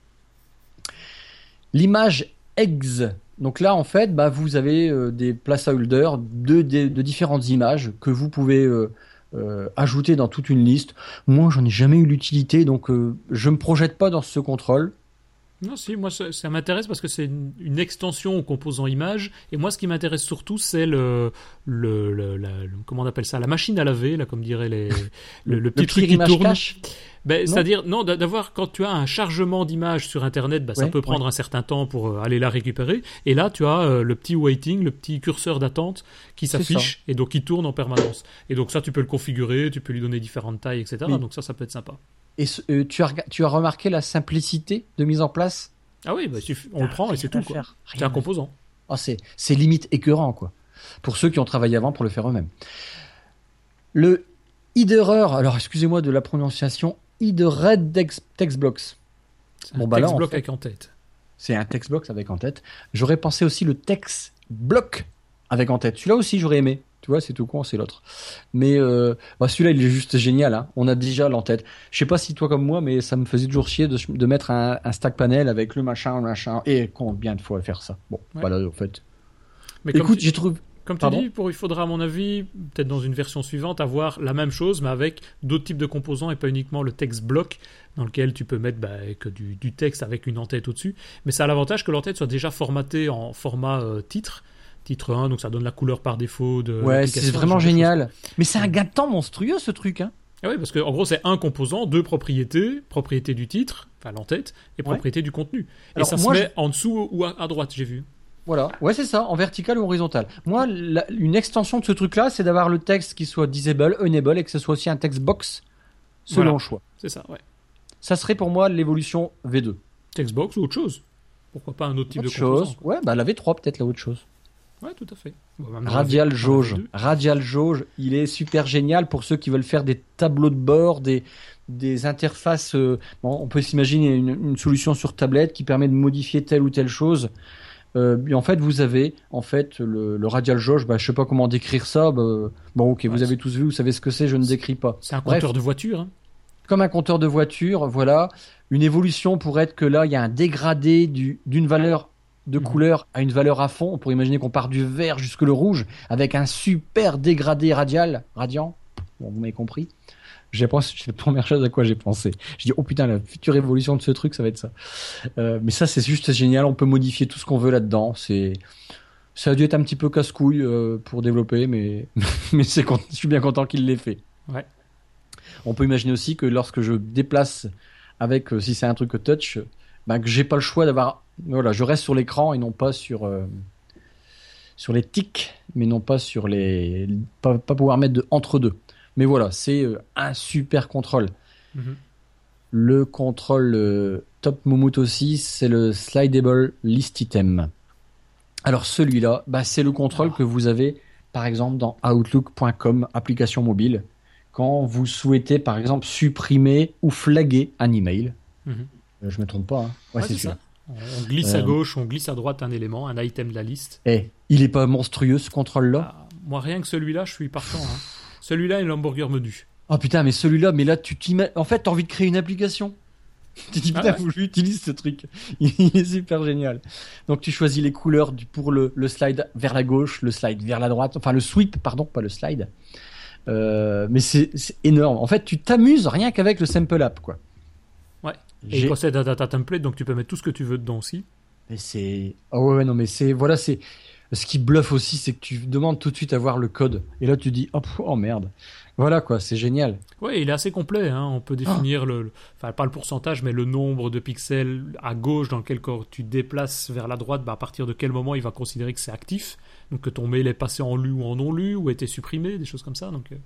S2: L'image ex donc là, en fait, bah, vous avez euh, des placeholders de, de, différentes images que vous pouvez euh, euh, ajouter dans toute une liste. Moi, j'en ai jamais eu l'utilité, donc je me projette pas dans ce contrôle.
S1: Non, si, moi ça, m'intéresse parce que c'est une, extension au composant image. Et moi, ce qui m'intéresse surtout, c'est le, le, comment on appelle ça, la machine à laver, là, comme dirait les, le, petit truc qui tourne. Ben, c'est-à-dire, non, d'avoir, quand tu as un chargement d'image sur Internet, ben, ça peut prendre un certain temps pour euh, aller la récupérer. Et là, tu as euh, le petit waiting, le petit curseur d'attente qui s'affiche et donc qui tourne en permanence. Et donc ça, tu peux le configurer, tu peux lui donner différentes tailles, etc. Donc ça, ça peut être sympa.
S2: Et euh, tu, as, tu as remarqué la simplicité de mise en place?
S1: Ah oui, bah, on le prend et c'est tout. C'est un composant.
S2: Oh, c'est limite écœurant, quoi. Pour ceux qui ont travaillé avant pour le faire eux-mêmes. Le Hiderer, alors excusez-moi de la prononciation, Red Text Blocks.
S1: Bon, bah text block avec en tête.
S2: C'est un text block avec en tête. J'aurais pensé aussi le text block avec en tête. Celui-là aussi, j'aurais aimé. Tu vois, c'est tout con, c'est l'autre. Mais euh, bah, celui-là, il est juste génial. Hein. On a déjà l'en-tête. Je sais pas si toi comme moi, mais ça me faisait toujours chier de, mettre un, stack panel avec le machin, le machin. Et combien de fois faire ça? Bon, voilà, en fait. Mais Écoute, j'ai trouvé.
S1: Comme tu dis, pour, il faudra, à mon avis, peut-être dans une version suivante, avoir la même chose, mais avec d'autres types de composants et pas uniquement le text block dans lequel tu peux mettre bah, que du, texte avec une en-tête au-dessus. Mais ça a l'avantage que l'en-tête soit déjà formatée en format euh, titre titre 1, donc ça donne la couleur par défaut de.
S2: Ouais, c'est vraiment génial. Mais c'est un gain de temps monstrueux ce truc, hein.
S1: Ah oui, parce qu'en gros, c'est un composant, deux propriétés, propriété du titre, enfin l'entête, et propriété du contenu. et ça se met en dessous ou à, droite, j'ai vu.
S2: Voilà, ouais, c'est ça, en vertical ou horizontal. Moi, une extension de ce truc-là, c'est d'avoir le texte qui soit disable, enable, et que ce soit aussi un text box selon le choix.
S1: C'est ça, ouais.
S2: Ça serait pour moi l'évolution V2.
S1: Text box ou autre chose? Pourquoi pas un autre type de chose
S2: Ouais, bah la V3 peut-être la autre chose.
S1: Ouais, tout à fait.
S2: Radial jauge. Radial jauge, il est super génial pour ceux qui veulent faire des tableaux de bord, des, des interfaces. Euh, bon, on peut s'imaginer une, solution sur tablette qui permet de modifier telle ou telle chose. Euh, en fait, vous avez en fait le, radial jauge. Bah, je sais pas comment décrire ça. Bah, bon, ok, vous avez tous vu, vous savez ce que c'est. Je ne décris pas.
S1: C'est un compteur de voiture. Hein.
S2: Comme un compteur de voiture, voilà. Une évolution pourrait être que là, il y a un dégradé d'une valeur de mhm. couleur à une valeur à fond. On pourrait imaginer qu'on part du vert jusque le rouge avec un super dégradé radial, radiant. Bon, vous m'avez compris. J'ai pensé, c'est la première chose à quoi j'ai pensé. Je dis, oh putain, la future évolution de ce truc, ça va être ça. Euh, mais ça, c'est juste génial. On peut modifier tout ce qu'on veut là-dedans. C'est, ça a dû être un petit peu casse-couille euh, pour développer, mais, mais c'est, je suis bien content qu'il l'ait fait.
S1: Ouais.
S2: On peut imaginer aussi que lorsque je déplace avec, euh, si c'est un truc touch, bah, que j'ai pas le choix d'avoir. Voilà, je reste sur l'écran et non pas sur euh, sur les tics, mais non pas sur les pas, pouvoir mettre de entre deux. Mais voilà, c'est euh, un super contrôle. Mhm. Le contrôle euh, top Moumout aussi, c'est le slidable list item. Alors celui-là, bah, c'est le contrôle que vous avez par exemple dans Outlook.com, application mobile, quand vous souhaitez par exemple supprimer ou flaguer un email. Mhm. Euh, je me trompe pas.
S1: Hein. c'est ça. On glisse à euh, gauche, on glisse à droite un élément, un item de la liste.
S2: Eh, il est pas monstrueux ce contrôle-là
S1: ah, Moi, rien que celui-là, je suis partant. Hein. Celui-là est l'hamburger menu.
S2: Oh putain, mais celui-là, mais là, tu t'imagines. En fait, t'as envie de créer une application. Tu dis, putain, ah ouais j'utilise ce truc. Il est super génial. Donc, tu choisis les couleurs pour le, le, slide vers la gauche, le slide vers la droite, enfin, le sweep, pardon, pas le slide. Euh, mais c'est énorme. En fait, tu t'amuses rien qu'avec le sample app, quoi.
S1: Ouais. Et il possède un data template, donc tu peux mettre tout ce que tu veux dedans aussi.
S2: Mais c'est. Oh ouais, non, mais c'est. Voilà, c'est. Ce qui bluffe aussi, c'est que tu demandes tout de suite à voir le code. Et là, tu dis, oh, oh merde. Voilà quoi, c'est génial.
S1: Oui, il est assez complet. Hein. On peut définir le, enfin pas le pourcentage, mais le nombre de pixels à gauche dans lequel tu déplaces vers la droite. Bah, à partir de quel moment il va considérer que c'est actif, donc que ton mail est passé en lu ou en non lu ou a été supprimé, des choses comme ça. Donc, euh,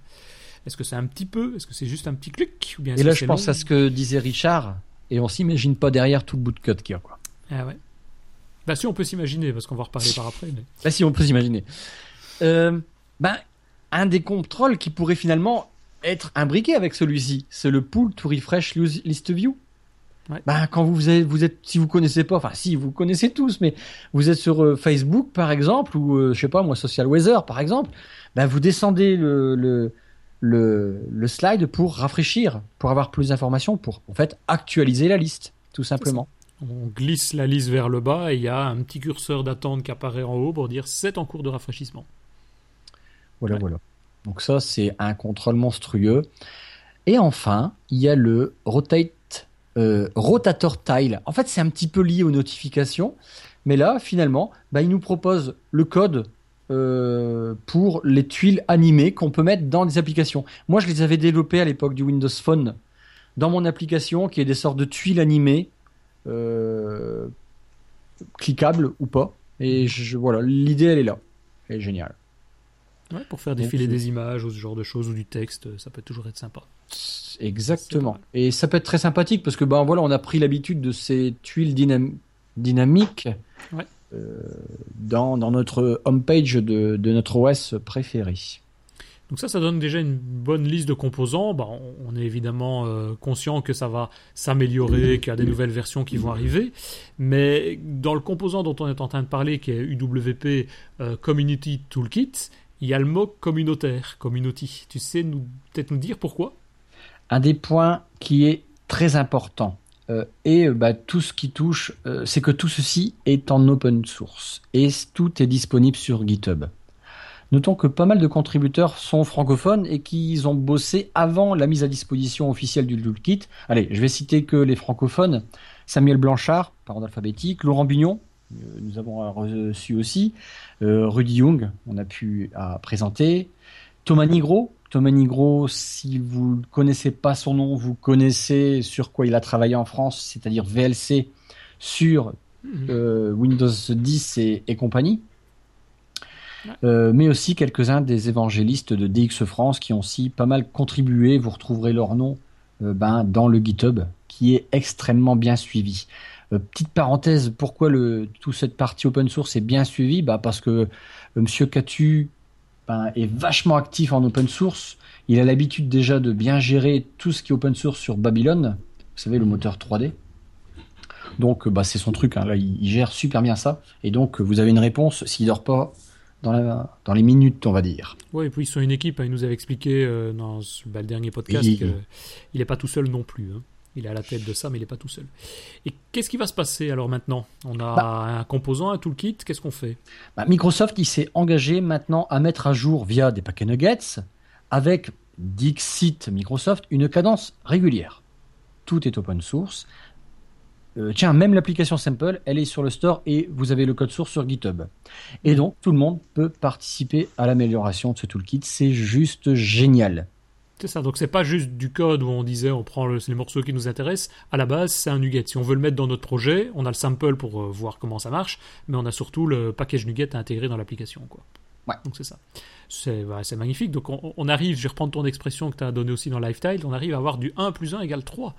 S1: est-ce que c'est un petit peu, est-ce que c'est juste un petit clic ou bien
S2: Et là, je pense à ce que disait Richard, et on s'imagine pas derrière tout le bout de code qu'il y a quoi.
S1: Ah ouais. Bah si on peut s'imaginer, parce qu'on va reparler par après. Mais...
S2: Bah si on peut s'imaginer. Euh, ben un des contrôles qui pourrait finalement être imbriqué avec celui-ci. C'est le pull to refresh list view. Bah, quand vous êtes, vous êtes, si vous connaissez pas, enfin si vous connaissez tous, mais vous êtes sur euh, Facebook par exemple ou euh, je sais pas moi Social Weather par exemple, bah, vous descendez le, le le, slide pour rafraîchir, pour avoir plus d'informations, pour en fait actualiser la liste, tout simplement.
S1: On glisse la liste vers le bas et il y a un petit curseur d'attente qui apparaît en haut pour dire c'est en cours de rafraîchissement.
S2: Voilà, voilà. Donc ça, c'est un contrôle monstrueux. Et enfin, il y a le rotate, euh, rotator tile. En fait, c'est un petit peu lié aux notifications. Mais là, finalement, bah, il nous propose le code euh, pour les tuiles animées qu'on peut mettre dans des applications. Moi, je les avais développées à l'époque du Windows Phone dans mon application, qui est des sortes de tuiles animées, euh, cliquables ou pas. Et je, voilà, l'idée, elle est là. Elle est géniale
S1: pour faire défiler des images ou ce genre de choses ou du texte, ça peut toujours être sympa.
S2: Exactement. Et ça peut être très sympathique parce que ben voilà, on a pris l'habitude de ces tuiles dynamiques euh, dans, dans, notre homepage de, de notre OS préféré.
S1: Donc ça, ça donne déjà une bonne liste de composants. Bah, on est évidemment euh, conscient que ça va s'améliorer, qu'il y a des nouvelles versions qui vont arriver. Mais dans le composant dont on est en train de parler, qui est UWP euh, Community Toolkit, il y a le mot communautaire, community. Tu sais nous peut-être nous dire pourquoi?
S2: Un des points qui est très important euh, et euh, bah, tout ce qui touche, euh, c'est que tout ceci est en open source et tout est disponible sur GitHub. Notons que pas mal de contributeurs sont francophones et qu'ils ont bossé avant la mise à disposition officielle du toolkit. Allez, je vais citer que les francophones Samuel Blanchard, par ordre alphabétique, Laurent Bugnon, nous avons reçu aussi, Rudy Young, on a pu présenter. Thomas Nigro. Thomas Nigro, si vous ne connaissez pas son nom, vous connaissez sur quoi il a travaillé en France, c'est-à-dire VLC sur mhm. euh, Windows 10 et, compagnie. Euh, mais aussi quelques-uns des évangélistes de DX France qui ont aussi pas mal contribué. Vous retrouverez leur nom ben, dans le GitHub, qui est extrêmement bien suivi. Euh, petite parenthèse, pourquoi le, toute cette partie open source est bien suivie? Bah Parce que euh, Monsieur Catu ben, est vachement actif en open source. Il a l'habitude déjà de bien gérer tout ce qui est open source sur Babylon. Vous savez, le moteur 3D. Donc, bah, c'est son truc. Hein. Là, il, gère super bien ça. Et donc, vous avez une réponse s'il dort pas dans, la, dans les minutes, on va dire.
S1: Oui, et puis ils sont une équipe. Hein. Il nous avait expliqué euh, dans bah, le dernier podcast qu'il n'est pas tout seul non plus. Hein. Il est à la tête de ça, mais il n'est pas tout seul. Et qu'est-ce qui va se passer alors maintenant? On a bah. un composant, un toolkit, qu'est-ce qu'on fait?
S2: Bah, Microsoft, il s'est engagé maintenant à mettre à jour via des paquets nuggets, avec Dixit Microsoft, une cadence régulière. Tout est open source. Euh, tiens, même l'application Simple, elle est sur le store et vous avez le code source sur GitHub. Et donc, tout le monde peut participer à l'amélioration de ce toolkit. C'est juste génial.
S1: C'est ça, donc c'est pas juste du code où on disait on prend le, les morceaux qui nous intéressent. À la base, c'est un NuGet. Si on veut le mettre dans notre projet, on a le sample pour euh, voir comment ça marche, mais on a surtout le package NuGet à intégrer dans l'application. Quoi.
S2: Ouais.
S1: Donc c'est ça. C'est bah, c'est magnifique. Donc on, on arrive, je vais reprendre ton expression que tu as donnée aussi dans Lifetile, on arrive à avoir du 1 plus 1 égale 3.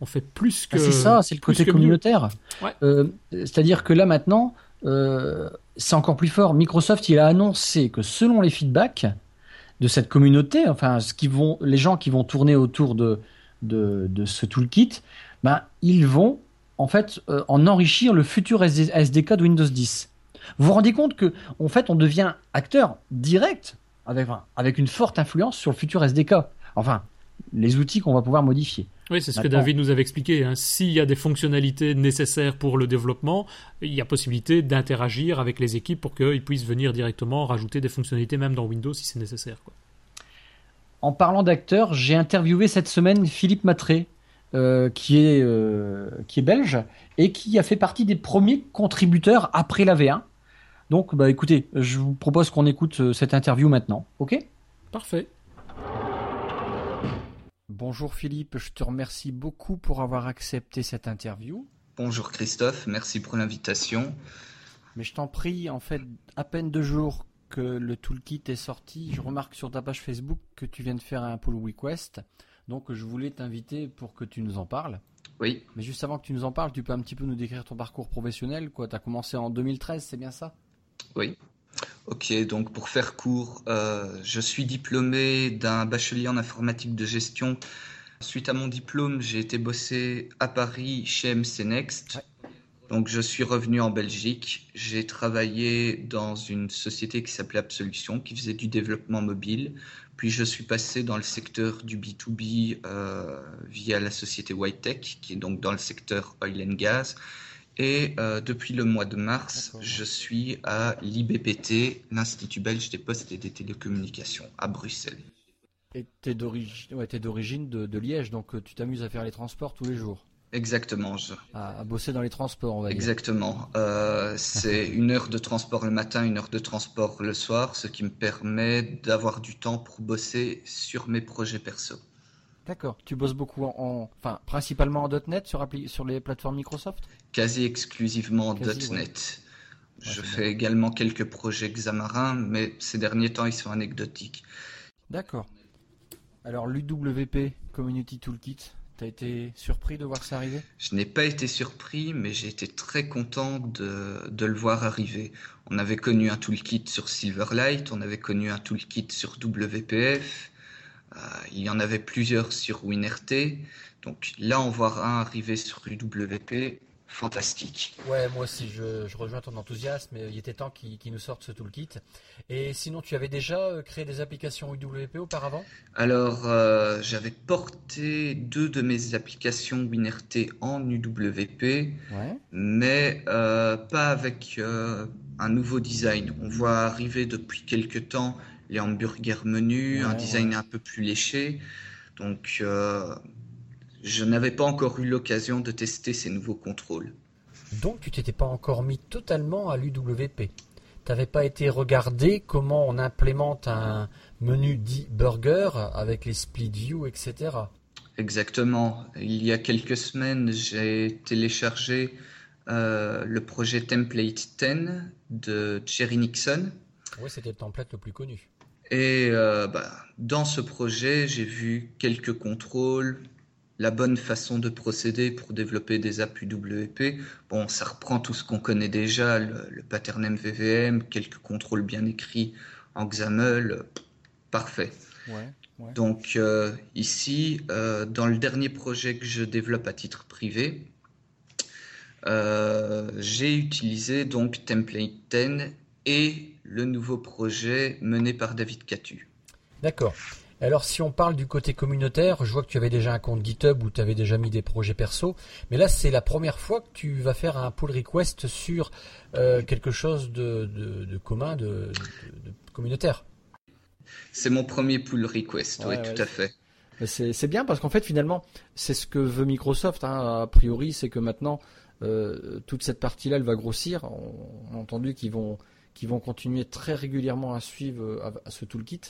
S1: On fait plus que.
S2: Ah, c'est ça, c'est le côté
S1: que
S2: communautaire.
S1: Ouais.
S2: Euh, C'est-à-dire que là maintenant, euh, c'est encore plus fort. Microsoft, il a annoncé que selon les feedbacks de cette communauté, enfin, ce qui vont, les gens qui vont tourner autour de, ce toolkit, ben, ils vont en fait euh, en enrichir le futur SD SDK de Windows 10. Vous vous rendez compte que en fait, on devient acteur direct avec, avec une forte influence sur le futur SDK. Enfin, les outils qu'on va pouvoir modifier.
S1: Oui, c'est ce que David nous avait expliqué. hein. S'il y a des fonctionnalités nécessaires pour le développement, il y a possibilité d'interagir avec les équipes pour qu'ils puissent venir directement rajouter des fonctionnalités même dans Windows si c'est nécessaire. Quoi.
S2: En parlant d'acteurs, j'ai interviewé cette semaine Philippe Matré, euh, qui, est, euh, qui est belge et qui a fait partie des premiers contributeurs après la V1. Donc, bah, écoutez, je vous propose qu'on écoute euh, cette interview maintenant. Ok?
S1: Parfait.
S2: Bonjour Philippe, je te remercie beaucoup pour avoir accepté cette interview.
S4: Bonjour Christophe, merci pour l'invitation.
S2: Mais je t'en prie, en fait, à peine deux jours que le toolkit est sorti, je remarque sur ta page Facebook que tu viens de faire un pull request. Donc, je voulais t'inviter pour que tu nous en parles.
S4: Oui,
S2: Mais juste avant que tu nous en parles, tu peux un petit peu nous décrire ton parcours professionnel. Quoi, t'as commencé en 2013, c'est bien ça?
S4: Oui. Ok, donc pour faire court, euh, je suis diplômé d'un bachelier en informatique de gestion. Suite à mon diplôme, j'ai été bosser à Paris chez MC Next.
S2: Ouais.
S4: Donc je suis revenu en Belgique. J'ai travaillé dans une société qui s'appelait Absolution, qui faisait du développement mobile. Puis je suis passé dans le secteur du B2B euh, via la société Whitetech, qui est donc dans le secteur oil and gas. Et euh, depuis le mois de mars, je suis à l'IBPT, l'Institut belge des postes et des télécommunications, à Bruxelles.
S2: Et t'es d'origine, ouais, de, de Liège, donc euh, tu t'amuses à faire les transports tous les jours,
S4: Exactement, je-
S2: à, à bosser dans les transports, on va dire.
S4: exactement. Euh, c'est une heure de transport le matin, une heure de transport le soir, ce qui me permet d'avoir du temps pour bosser sur mes projets perso.
S2: D'accord. Tu bosses beaucoup en, en- enfin, principalement en .NET sur, appli- sur les plateformes Microsoft?
S4: Quasi exclusivement
S2: ouais.
S4: .NET. Je fais également quelques projets Xamarin, mais ces derniers temps, ils sont anecdotiques.
S2: D'accord. Alors l'UWP Community Toolkit, t'as été surpris de voir ça arriver?
S4: Je n'ai pas été surpris, mais j'ai été très content de, de le voir arriver. On avait connu un toolkit sur Silverlight, on avait connu un toolkit sur WPF, il y en avait plusieurs sur WinRT. Donc là, en voir un arriver sur UWP, fantastique.
S5: Ouais, moi aussi, je, je rejoins ton enthousiasme. Il était temps qu'ils nous sortent ce toolkit. Et sinon, tu avais déjà euh, créé des applications UWP auparavant?
S4: Alors, euh, j'avais porté deux de mes applications WinRT en UWP.
S2: Ouais.
S4: mais euh, pas avec euh, un nouveau design. On voit arriver depuis quelques temps les hamburgers menus, un design
S2: ouais.
S4: un peu plus léché. Donc, euh, je n'avais pas encore eu l'occasion de tester ces nouveaux contrôles.
S5: Donc, tu t'étais pas encore mis totalement à l'UWP. T'avais pas été regarder comment on implémente un menu dit burger avec les split view, etc.
S4: Exactement. Il y a quelques semaines, j'ai téléchargé euh, le projet Template 10 de Jerry Nixon.
S5: Oui, c'était le template le plus connu.
S4: Et euh, bah, dans ce projet, j'ai vu quelques contrôles, la bonne façon de procéder pour développer des apps UWP. Bon, ça reprend tout ce qu'on connaît déjà, le, le pattern MVVM, quelques contrôles bien écrits en XAML, parfait.
S2: Ouais. Ouais.
S4: Donc euh, ici, euh, dans le dernier projet que je développe à titre privé, euh, j'ai utilisé donc Template 10 et le nouveau projet mené par David Catu.
S5: D'accord. Alors, si on parle du côté communautaire, je vois que tu avais déjà un compte GitHub où tu avais déjà mis des projets perso. Mais là, c'est la première fois que tu vas faire un pull request sur euh, quelque chose de, de- de commun, de, de- de communautaire.
S4: C'est mon premier pull request, oui,
S2: Ouais,
S4: tout
S2: ouais.
S4: à fait.
S2: C'est bien parce qu'en fait finalement c'est ce que veut Microsoft hein, a priori c'est que maintenant euh, toute cette partie-là elle va grossir. On a entendu qu'ils vont qu'ils vont continuer très régulièrement à suivre euh, à, à ce toolkit.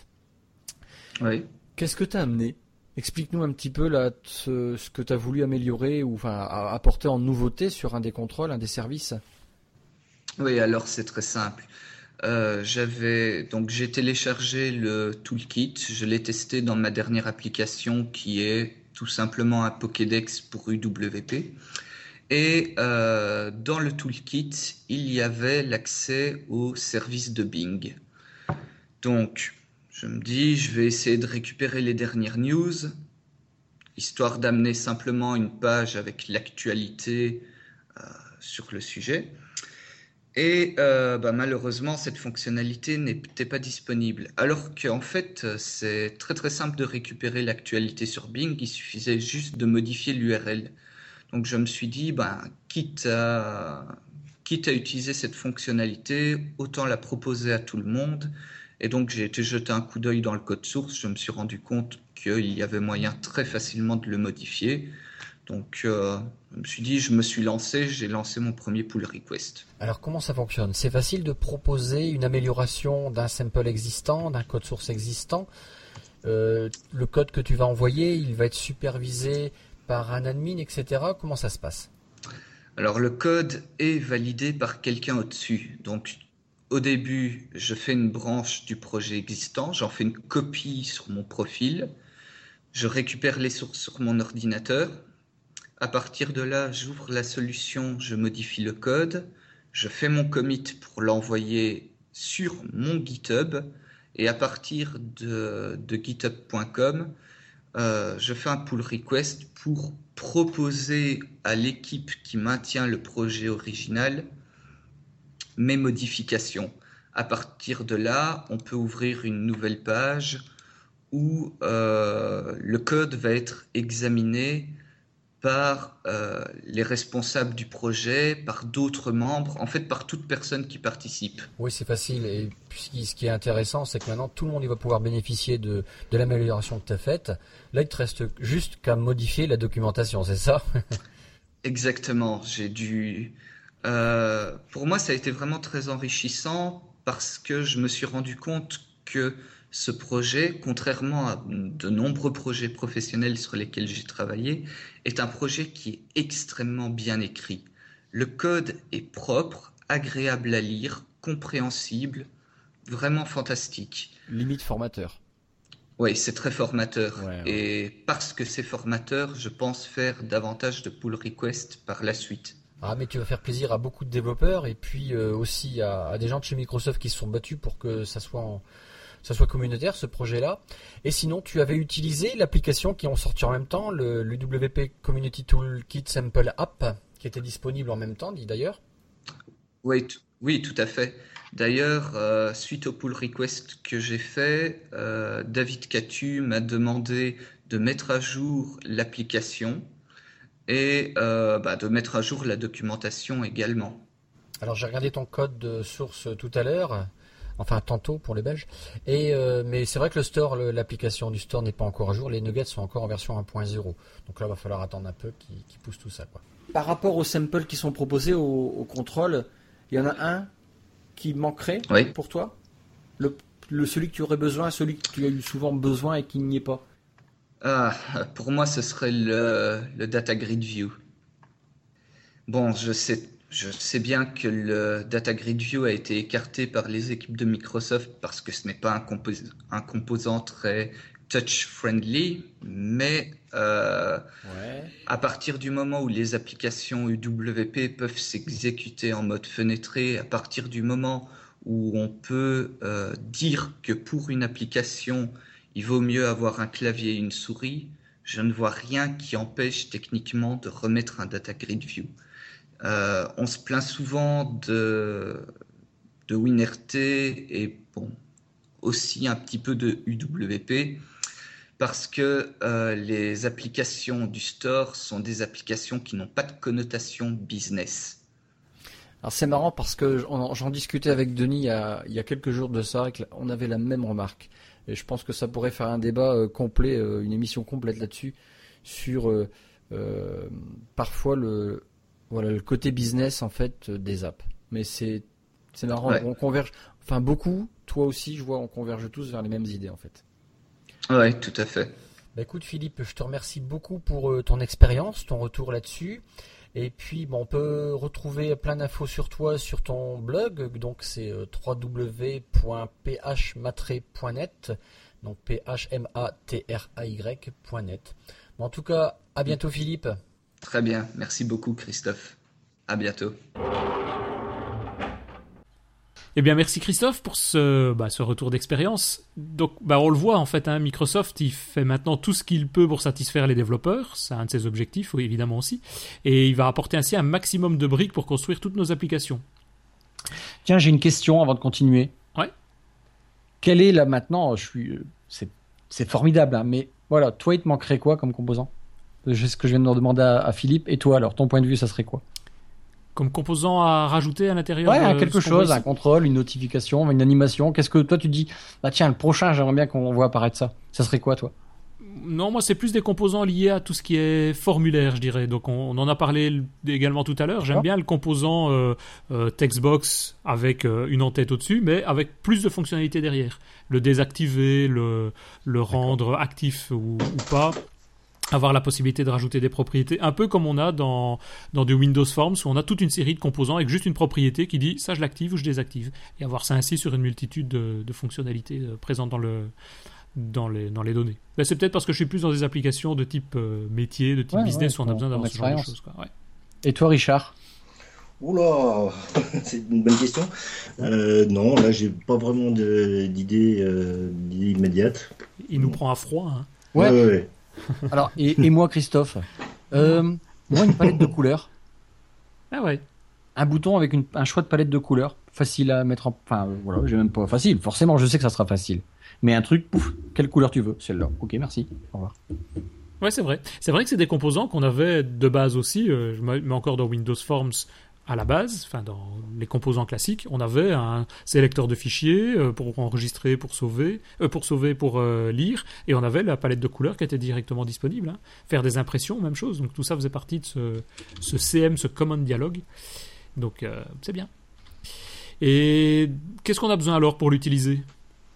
S4: Oui.
S2: Qu'est-ce que tu as amené? Explique-nous un petit peu là ce, que tu as voulu améliorer ou enfin apporter en nouveauté sur un des contrôles, un des services?
S4: Oui, alors c'est très simple. Euh, j'avais donc j'ai téléchargé le toolkit, je l'ai testé dans ma dernière application qui est tout simplement un Pokédex pour UWP. Et euh, dans le toolkit, il y avait l'accès au service de Bing. Donc, je me dis, je vais essayer de récupérer les dernières news, histoire d'amener simplement une page avec l'actualité euh, sur le sujet. Et euh, bah, malheureusement, cette fonctionnalité n'était pas disponible. Alors qu'en fait, c'est très très simple de récupérer l'actualité sur Bing, il suffisait juste de modifier l'URL. Donc je me suis dit, ben, quitte à, utiliser cette fonctionnalité, autant la proposer à tout le monde. Et donc j'ai été jeter un coup d'œil dans le code source, je me suis rendu compte qu'il y avait moyen très facilement de le modifier. Donc euh, je me suis dit, je me suis lancé, j'ai lancé mon premier pull request.
S5: Alors comment ça fonctionne? C'est facile de proposer une amélioration d'un sample existant, d'un code source existant. Euh, le code que tu vas envoyer, il va être supervisé par un admin, etc. Comment ça se passe?
S4: Alors le code est validé par quelqu'un au-dessus. Donc au début, je fais une branche du projet existant, j'en fais une copie sur mon profil, je récupère les sources sur mon ordinateur. À partir de là, j'ouvre la solution, je modifie le code, je fais mon commit pour l'envoyer sur mon GitHub et à partir de, de github.com, euh, je fais un pull request pour proposer à l'équipe qui maintient le projet original mes modifications. À partir de là, on peut ouvrir une nouvelle page où euh, le code va être examiné par euh, les responsables du projet, par d'autres membres, en fait par toute personne qui participe.
S5: Oui, c'est facile. Et puis, ce qui est intéressant, c'est que maintenant tout le monde va pouvoir bénéficier de, de l'amélioration que tu as faite. Là, il te reste juste qu'à modifier la documentation, c'est ça?
S4: Exactement. J'ai dû. Euh, pour moi, ça a été vraiment très enrichissant parce que je me suis rendu compte que ce projet, contrairement à de nombreux projets professionnels sur lesquels j'ai travaillé, est un projet qui est extrêmement bien écrit. Le code est propre, agréable à lire, compréhensible, vraiment fantastique.
S2: Limite formateur.
S4: Oui, c'est très formateur. Et parce que c'est formateur, je pense faire davantage de pull requests par la suite.
S5: Ah, mais tu vas faire plaisir à beaucoup de développeurs et puis euh, aussi à, à, des gens de chez Microsoft qui se sont battus pour que ça soit en, ça soit communautaire ce projet-là. Et sinon, tu avais utilisé l'application qui ont sorti en même temps, le, WP Community Toolkit Sample App, qui était disponible en même temps, dit d'ailleurs.
S4: Oui, oui, tout à fait. D'ailleurs, euh, suite au pull request que j'ai fait, euh, David Catu m'a demandé de mettre à jour l'application et euh, bah, de mettre à jour la documentation également.
S5: Alors j'ai regardé ton code de source tout à l'heure enfin tantôt pour les Belges. Et euh, mais c'est vrai que le store, l'application du store n'est pas encore à jour. Les nuggets sont encore en version 1.0. Donc là, il va falloir attendre un peu qui, qui pousse tout ça. Quoi.
S2: Par rapport aux samples qui sont proposés au, contrôle, il y en a un qui manquerait pour toi? Le, le, celui que tu aurais besoin, celui que tu as eu souvent besoin et qui n'y est pas?
S4: Ah, pour moi, ce serait le, le Data Grid View. Bon, je sais je sais bien que le Data Grid View a été écarté par les équipes de Microsoft parce que ce n'est pas un, composant très touch-friendly, mais euh, à partir du moment où les applications UWP peuvent s'exécuter en mode fenêtré, à partir du moment où on peut euh, dire que pour une application, il vaut mieux avoir un clavier et une souris, je ne vois rien qui empêche techniquement de remettre un Data Grid View. Euh, on se plaint souvent de, de WinRT et bon, aussi un petit peu de UWP parce que euh, les applications du store sont des applications qui n'ont pas de connotation business.
S2: Alors c'est marrant parce que j'en discutais avec Denis il y, a, quelques jours de ça, on avait la même remarque. Et je pense que ça pourrait faire un débat euh, complet, une émission complète là-dessus, sur parfois le, voilà le côté business en fait euh, des apps. Mais c'est c'est marrant, on converge. Enfin beaucoup, toi aussi, je vois, on converge tous vers les mêmes idées en fait.
S4: Oui, tout à fait.
S5: Bah, écoute Philippe, je te remercie beaucoup pour euh, ton expérience, ton retour là-dessus. Et puis, bon, on peut retrouver plein d'infos sur toi sur ton blog. Donc, c'est euh, www.phmatre.net. Donc, P-H-M-A-T-R-A-Y.net. en tout cas, à bientôt, Philippe.
S4: Très bien. Merci beaucoup, Christophe. À bientôt.
S1: Eh bien, merci Christophe pour ce, bah, ce retour d'expérience. Donc, bah, on le voit en fait, hein, Microsoft, il fait maintenant tout ce qu'il peut pour satisfaire les développeurs. C'est un de ses objectifs, évidemment aussi. Et il va apporter ainsi un maximum de briques pour construire toutes nos applications.
S2: Tiens, j'ai une question avant de continuer.
S1: Ouais.
S2: Quelle est là maintenant Je suis, c'est formidable, hein, mais voilà, toi, il te manquerait quoi comme composant? C'est ce que je viens de demander à Philippe. Et toi, alors, ton point de vue, ça serait quoi?
S1: Comme composant à rajouter à l'intérieur
S2: Ouais, quelque chose, un contrôle, une notification, une animation. Qu'est-ce que toi tu dis Bah tiens, le prochain, j'aimerais bien qu'on voit apparaître ça. Ça serait quoi, toi?
S1: Non, moi c'est plus des composants liés à tout ce qui est formulaire, je dirais. Donc on, en a parlé également tout à l'heure. J'aime bien le composant euh, euh, textbox avec euh, une en-tête au-dessus, mais avec plus de fonctionnalités derrière. Le désactiver, le, le rendre actif ou, ou pas avoir la possibilité de rajouter des propriétés, un peu comme on a dans, dans du Windows Forms, où on a toute une série de composants avec juste une propriété qui dit ça je l'active ou je désactive, et avoir ça ainsi sur une multitude de, fonctionnalités euh, présentes dans, le, dans, les, dans les données. Ben, c'est peut-être parce que je suis plus dans des applications de type euh, métier, de type business, où on a besoin d'avoir ce genre de choses.
S2: Et toi Richard?
S3: Oula, c'est une bonne question. Euh, non, là j'ai pas vraiment d'idée immédiate.
S1: Il nous prend à froid. Hein.
S2: ouais. ouais. Alors, et, moi, Christophe euh, Moi, une palette de couleurs.
S1: Ah ouais.
S2: Un bouton avec un choix de palette de couleurs. Facile à mettre en. Enfin, voilà, j'ai même pas. Facile, forcément, je sais que ça sera facile. Mais un truc, pouf, quelle couleur tu veux Celle-là. Ok, merci. Au revoir.
S1: Ouais, c'est vrai. C'est vrai que c'est des composants qu'on avait de base aussi. Euh, je mets encore dans Windows Forms à la base, enfin dans les composants classiques, on avait un sélecteur de fichiers euh, pour enregistrer, pour sauver, euh, pour sauver, pour euh, lire, et on avait la palette de couleurs qui était directement disponible. Hein. Faire des impressions, même chose. Donc tout ça faisait partie de ce, ce CM, ce Common Dialogue. Donc c'est bien. Et qu'est-ce qu'on a besoin alors pour l'utiliser?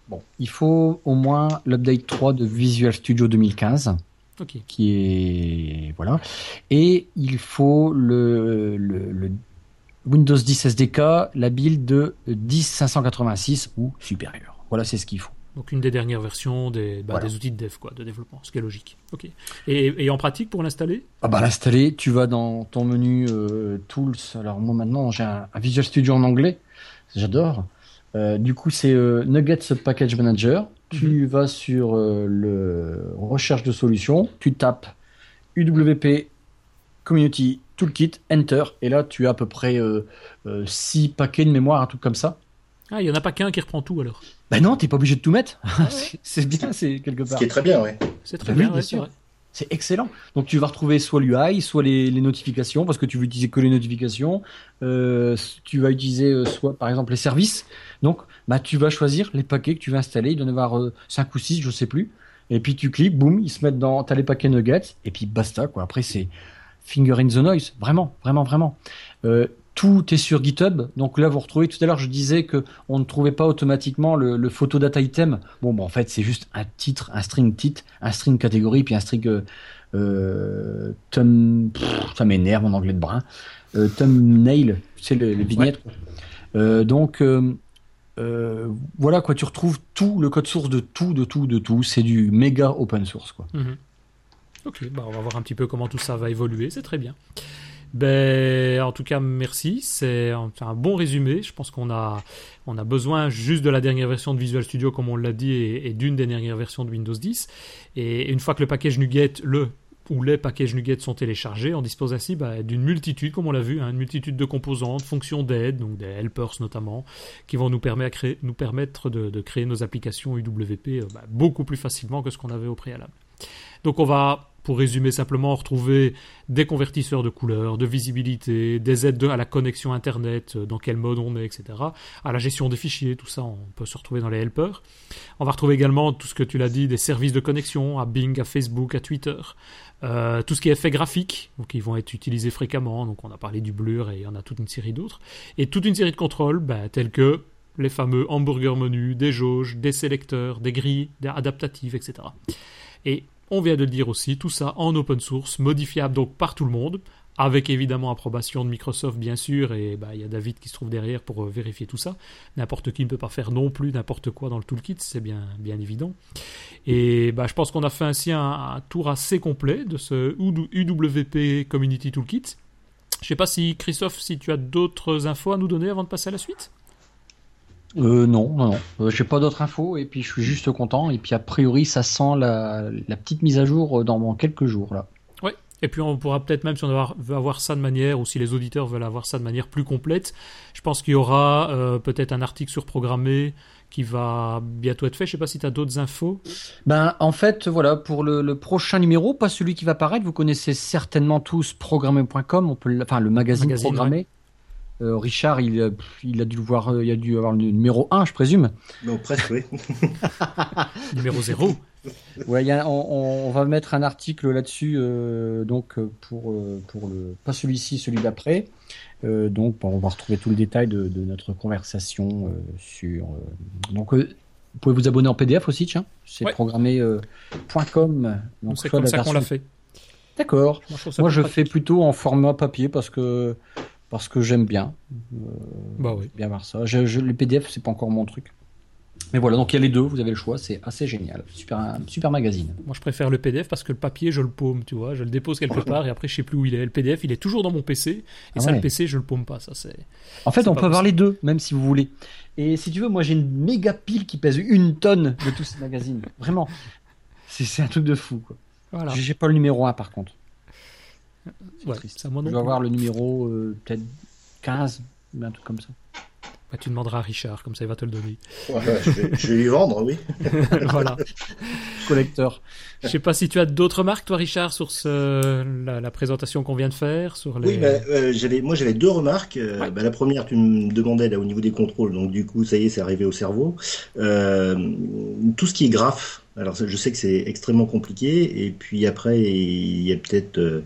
S2: Bon, il faut au moins l'update 3 de Visual Studio 2015. qui est voilà et il faut le, le, le Windows 10 SDK, la build de 10586 ou supérieur. Voilà, c'est ce qu'il faut.
S1: Donc une des dernières versions des, bah, des outils de dev, quoi, de développement, ce qui est logique. Ok. Et, en pratique pour l'installer?
S2: Ah bah l'installer, tu vas dans ton menu euh, Tools. Alors moi maintenant j'ai un, Visual Studio en anglais, j'adore. Euh, du coup c'est euh, Nuggets Package Manager. Tu mhm. vas sur le recherche de solutions, tu tapes UWP Community Toolkit, Enter, et là tu as à peu près 6 euh, paquets de mémoire, un truc comme ça.
S1: Ah, il n'y en a pas qu'un qui reprend tout alors
S2: Ben non, t'es pas obligé de tout mettre. Ah c'est bien, c'est quelque part.
S3: Ce qui est très bien, ouais.
S1: C'est très bien, bien sûr.
S2: C'est excellent. Donc tu vas retrouver soit l'UI, soit les, notifications, parce que tu veux utiliser que les notifications. Euh, tu vas utiliser euh, soit par exemple les services. Donc bah, tu vas choisir les paquets que tu vas installer. Il doit y en avoir 5 ou 6, je sais plus. Et puis tu cliques, boum, ils se mettent dans. T'as les paquets nuggets, et puis basta quoi. Après c'est finger in the noise, vraiment, vraiment, vraiment. Euh, tout est sur GitHub. Donc là, vous retrouvez tout à l'heure, je disais que on ne trouvait pas automatiquement le, photo data item. Bon, bon, en fait, c'est juste un titre, un string titre, un string catégorie, puis un string euh, euh ça m'énerve en anglais de brin. Euh, thumbnail, c'est les vignettes. Euh, donc voilà quoi, tu retrouves tout le code source de tout, de tout, de tout. C'est du méga open source quoi.
S1: Mhm. Ok, bah on va voir un petit peu comment tout ça va évoluer, c'est très bien. Ben, en tout cas, merci. C'est un, bon résumé. Je pense qu'on a, besoin juste de la dernière version de Visual Studio, comme on l'a dit, et, d'une des dernières versions de Windows 10. Et une fois que le package NuGet, le ou les packages NuGet sont téléchargés, on dispose ainsi bah, d'une multitude, comme on l'a vu, hein, une multitude de composantes, fonctions d'aide, donc des helpers notamment, qui vont nous, permettre, créer, nous permettre de, créer nos applications UWP euh, bah, beaucoup plus facilement que ce qu'on avait au préalable. Donc on va pour résumer simplement, retrouver des convertisseurs de couleurs, de visibilité, des aides à la connexion Internet, euh, dans quel mode on est, etc. À la gestion des fichiers, tout ça, on peut se retrouver dans les helpers. On va retrouver également tout ce que tu l'as dit, des services de connexion à Bing, à Facebook, à Twitter. Euh, tout ce qui est effets graphiques, donc ils vont être utilisés fréquemment. Donc on a parlé du blur et il y en a toute une série d'autres. Et toute une série de contrôles, bah, tels que les fameux hamburger menus, des jauges, des sélecteurs, des grilles, des adaptatives, etc. Et on vient de le dire aussi, tout ça en open source, modifiable donc par tout le monde, avec évidemment approbation de Microsoft bien sûr, et bah, il y a David qui se trouve derrière pour euh, vérifier tout ça. N'importe qui ne peut pas faire non plus n'importe quoi dans le toolkit, c'est bien, évident. Et bah, je pense qu'on a fait ainsi un, tour assez complet de ce UWP Community Toolkit. Je ne sais pas si Christophe, si tu as d'autres infos à nous donner avant de passer à la suite?
S2: Euh, non, non, non. Euh, j'ai pas d'autres infos et puis je suis juste content. Et puis a priori, ça sent la, la petite mise à jour dans quelques jours là.
S1: Et puis on pourra peut-être même, si on veut avoir ça de manière, ou si les auditeurs veulent avoir ça de manière plus complète, je pense qu'il y aura euh, peut-être un article surprogrammé qui va bientôt être fait. Je sais pas si tu as d'autres infos.
S2: Ben, en fait, voilà, pour le, prochain numéro, pas celui qui va paraître, vous connaissez certainement tous programmé.com, on peut, enfin le magazine, programmé. Euh, Richard, il, il, a dû le voir, euh, il a dû avoir le numéro 1, je présume.
S3: Non, presque, oui.
S1: numéro 0.
S2: Ouais, on, va mettre un article là-dessus, euh, donc pour pour le pas celui-ci, celui d'après. donc, on va retrouver tout le détail de, notre conversation sur. donc, vous pouvez vous abonner en PDF aussi, tiens. C'est programmé.com.
S1: donc c'est comme ça qu'on l'a fait.
S2: D'accord. Moi, je fais plutôt en format papier parce que parce que j'aime bien.
S1: Euh, bah oui.
S2: Bien voir ça. Je, les PDF, c'est pas encore mon truc. Mais voilà, donc il y a les deux, vous avez le choix, c'est assez génial. Super, super magazine.
S1: Moi je préfère le PDF parce que le papier, je le paume, tu vois. Je le dépose quelque part et après je sais plus où il est. Le PDF, il est toujours dans mon PC et ah ça, le PC, je le paume pas. Ça, c'est.
S2: En fait, on peut avoir les deux, même si vous voulez. Et si tu veux, moi j'ai une méga pile qui pèse une tonne de tous ces magazines. Vraiment. C'est un truc de fou, quoi. Voilà. J'ai pas le numéro 1 par contre.
S1: Ouais,
S2: ça, moi Je dois avoir le numéro euh, peut-être 15, un truc comme ça.
S1: Bah, tu demanderas à Richard, comme ça il va te le donner.
S3: je, vais, lui vendre, oui.
S1: voilà.
S2: Collecteur.
S1: Je sais pas si tu as d'autres marques, toi, Richard, sur ce, la, présentation qu'on vient de faire. Sur les...
S3: Oui, bah, euh, j'avais, moi j'avais deux remarques. Euh, bah, la première, tu me demandais là au niveau des contrôles, donc du coup, ça y est, c'est arrivé au cerveau. tout ce qui est graphe, alors je sais que c'est extrêmement compliqué et puis après il y a peut-être euh,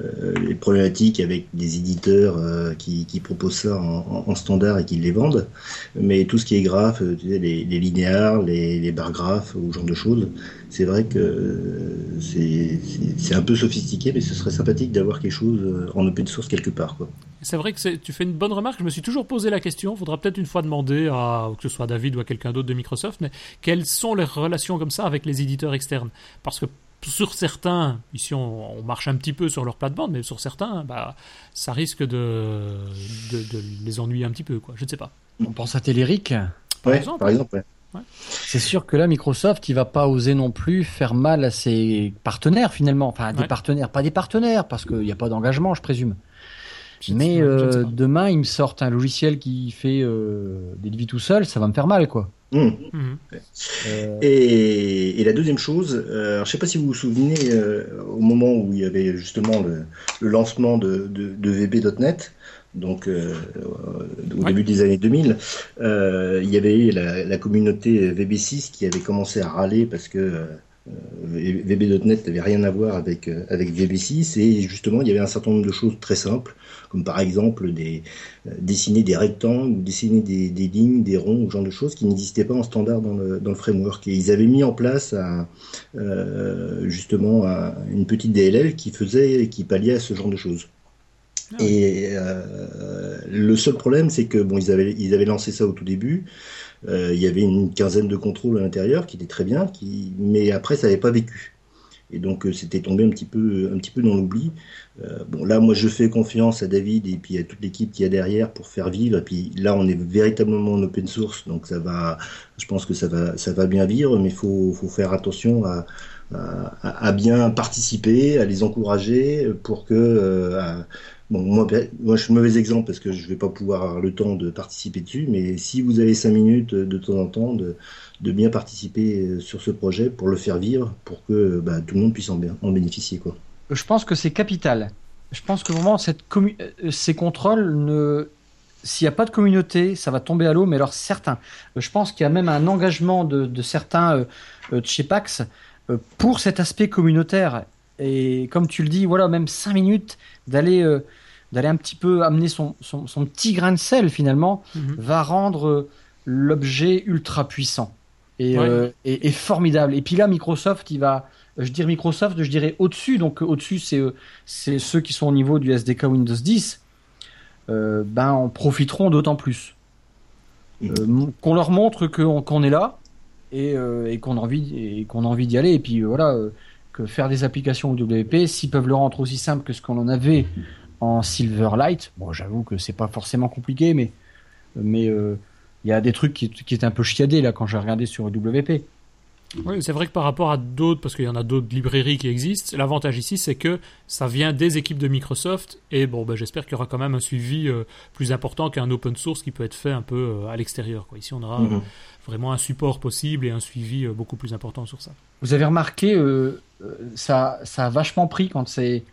S3: euh, les problématiques avec des éditeurs euh, qui, proposent ça en, standard et qui les vendent. Mais tout ce qui est graphe, tu sais, les, linéaires, les, les barres graphes ou ce genre de choses, c'est vrai que c'est un peu sophistiqué, mais ce serait sympathique d'avoir quelque chose en open source quelque part.
S1: C'est vrai que tu fais une bonne remarque. Je me suis toujours posé la question. Il faudra peut-être une fois demander à que ce soit David ou à quelqu'un d'autre de Microsoft, mais quelles sont les relations comme ça avec les éditeurs externes? Parce que sur certains, ici on, marche un petit peu sur leur plate-bande, mais sur certains, bah, ça risque de, de, les ennuyer un petit peu. Quoi. Je ne sais pas.
S2: On pense à Téléric
S3: par exemple. Par exemple
S2: c'est sûr que là, Microsoft, il va pas oser non plus faire mal à ses partenaires finalement. Enfin, des partenaires, pas des partenaires, parce qu'il n'y a pas d'engagement, je présume. Mais euh, demain, ils me sortent un logiciel qui fait euh, des devis tout seul, ça va me faire mal, quoi.
S3: Mmh. Mmh. Euh. Et, la deuxième chose, je ne sais pas si vous vous souvenez, au moment où il y avait justement le, lancement de, de VB.NET, donc euh, au début des années 2000, euh, il y avait la, la, communauté VB6 qui avait commencé à râler parce que euh, VB.NET n'avait rien à voir avec avec VB6 et justement il y avait un certain nombre de choses très simples comme par exemple des dessiner des rectangles ou dessiner des, des, lignes, des ronds, ou genre de choses qui n'existaient pas en standard dans le, dans le framework. Et ils avaient mis en place un, justement une petite DLL qui faisait, qui palliait à ce genre de choses. Ah et euh, le seul problème, c'est que bon, ils avaient, ils avaient lancé ça au tout début. Euh, il y avait une quinzaine de contrôles à l'intérieur qui étaient très bien, qui, mais après ça n'avait pas vécu. Et donc euh, c'était tombé un petit peu, un petit peu dans l'oubli. bon là, moi je fais confiance à David et puis à toute l'équipe qui a derrière pour faire vivre. Et puis là, on est véritablement en open source, donc ça va. Je pense que ça va, ça va bien vivre, mais faut, faut faire attention à, à, bien participer, à les encourager pour que Bon, moi, moi, je suis mauvais exemple parce que je vais pas pouvoir avoir le temps de participer dessus, mais si vous avez cinq minutes de temps en temps, de, de bien participer euh, sur ce projet pour le faire vivre, pour que bah, tout le monde puisse en, en bénéficier. Quoi.
S2: Je pense que c'est capital. Je pense que vraiment, cette euh, ces contrôles, ne... s'il n'y a pas de communauté, ça va tomber à l'eau, mais alors certains. Je pense qu'il y a même un engagement de, de certains euh, de chez Pax pour cet aspect communautaire. Et comme tu le dis, voilà, même cinq minutes d'aller d'aller un petit peu amener son, son, petit grain de sel finalement, mhm. va rendre l'objet ultra puissant et, et, formidable. Et puis là, Microsoft, il va, je dirais Microsoft, je dirais au-dessus. Donc au-dessus, c'est c'est ceux qui sont au niveau du SDK Windows 10. ben, en profiteront d'autant plus. Mm. qu'on leur montre qu'on est là et, et qu'on a envie et qu'on a envie d'y aller. Et puis voilà, que faire des applications WP, s'ils peuvent le rendre aussi simple que ce qu'on en avait en Silverlight, bon, j'avoue que c'est pas forcément compliqué, mais mais euh, il y a des trucs qui, qui étaient un peu chiadés là quand j'ai regardé sur WP.
S1: Oui, c'est vrai que par rapport à d'autres, parce qu'il y en a d'autres librairies qui existent, l'avantage ici c'est que ça vient des équipes de Microsoft et bon, ben, j'espère qu'il y aura quand même un suivi euh, plus important qu'un open source qui peut être fait un peu euh, à l'extérieur. Ici, on aura mhm. vraiment un support possible et un suivi beaucoup plus important sur ça.
S2: Vous avez remarqué, ça, ça a vachement pris quand c'est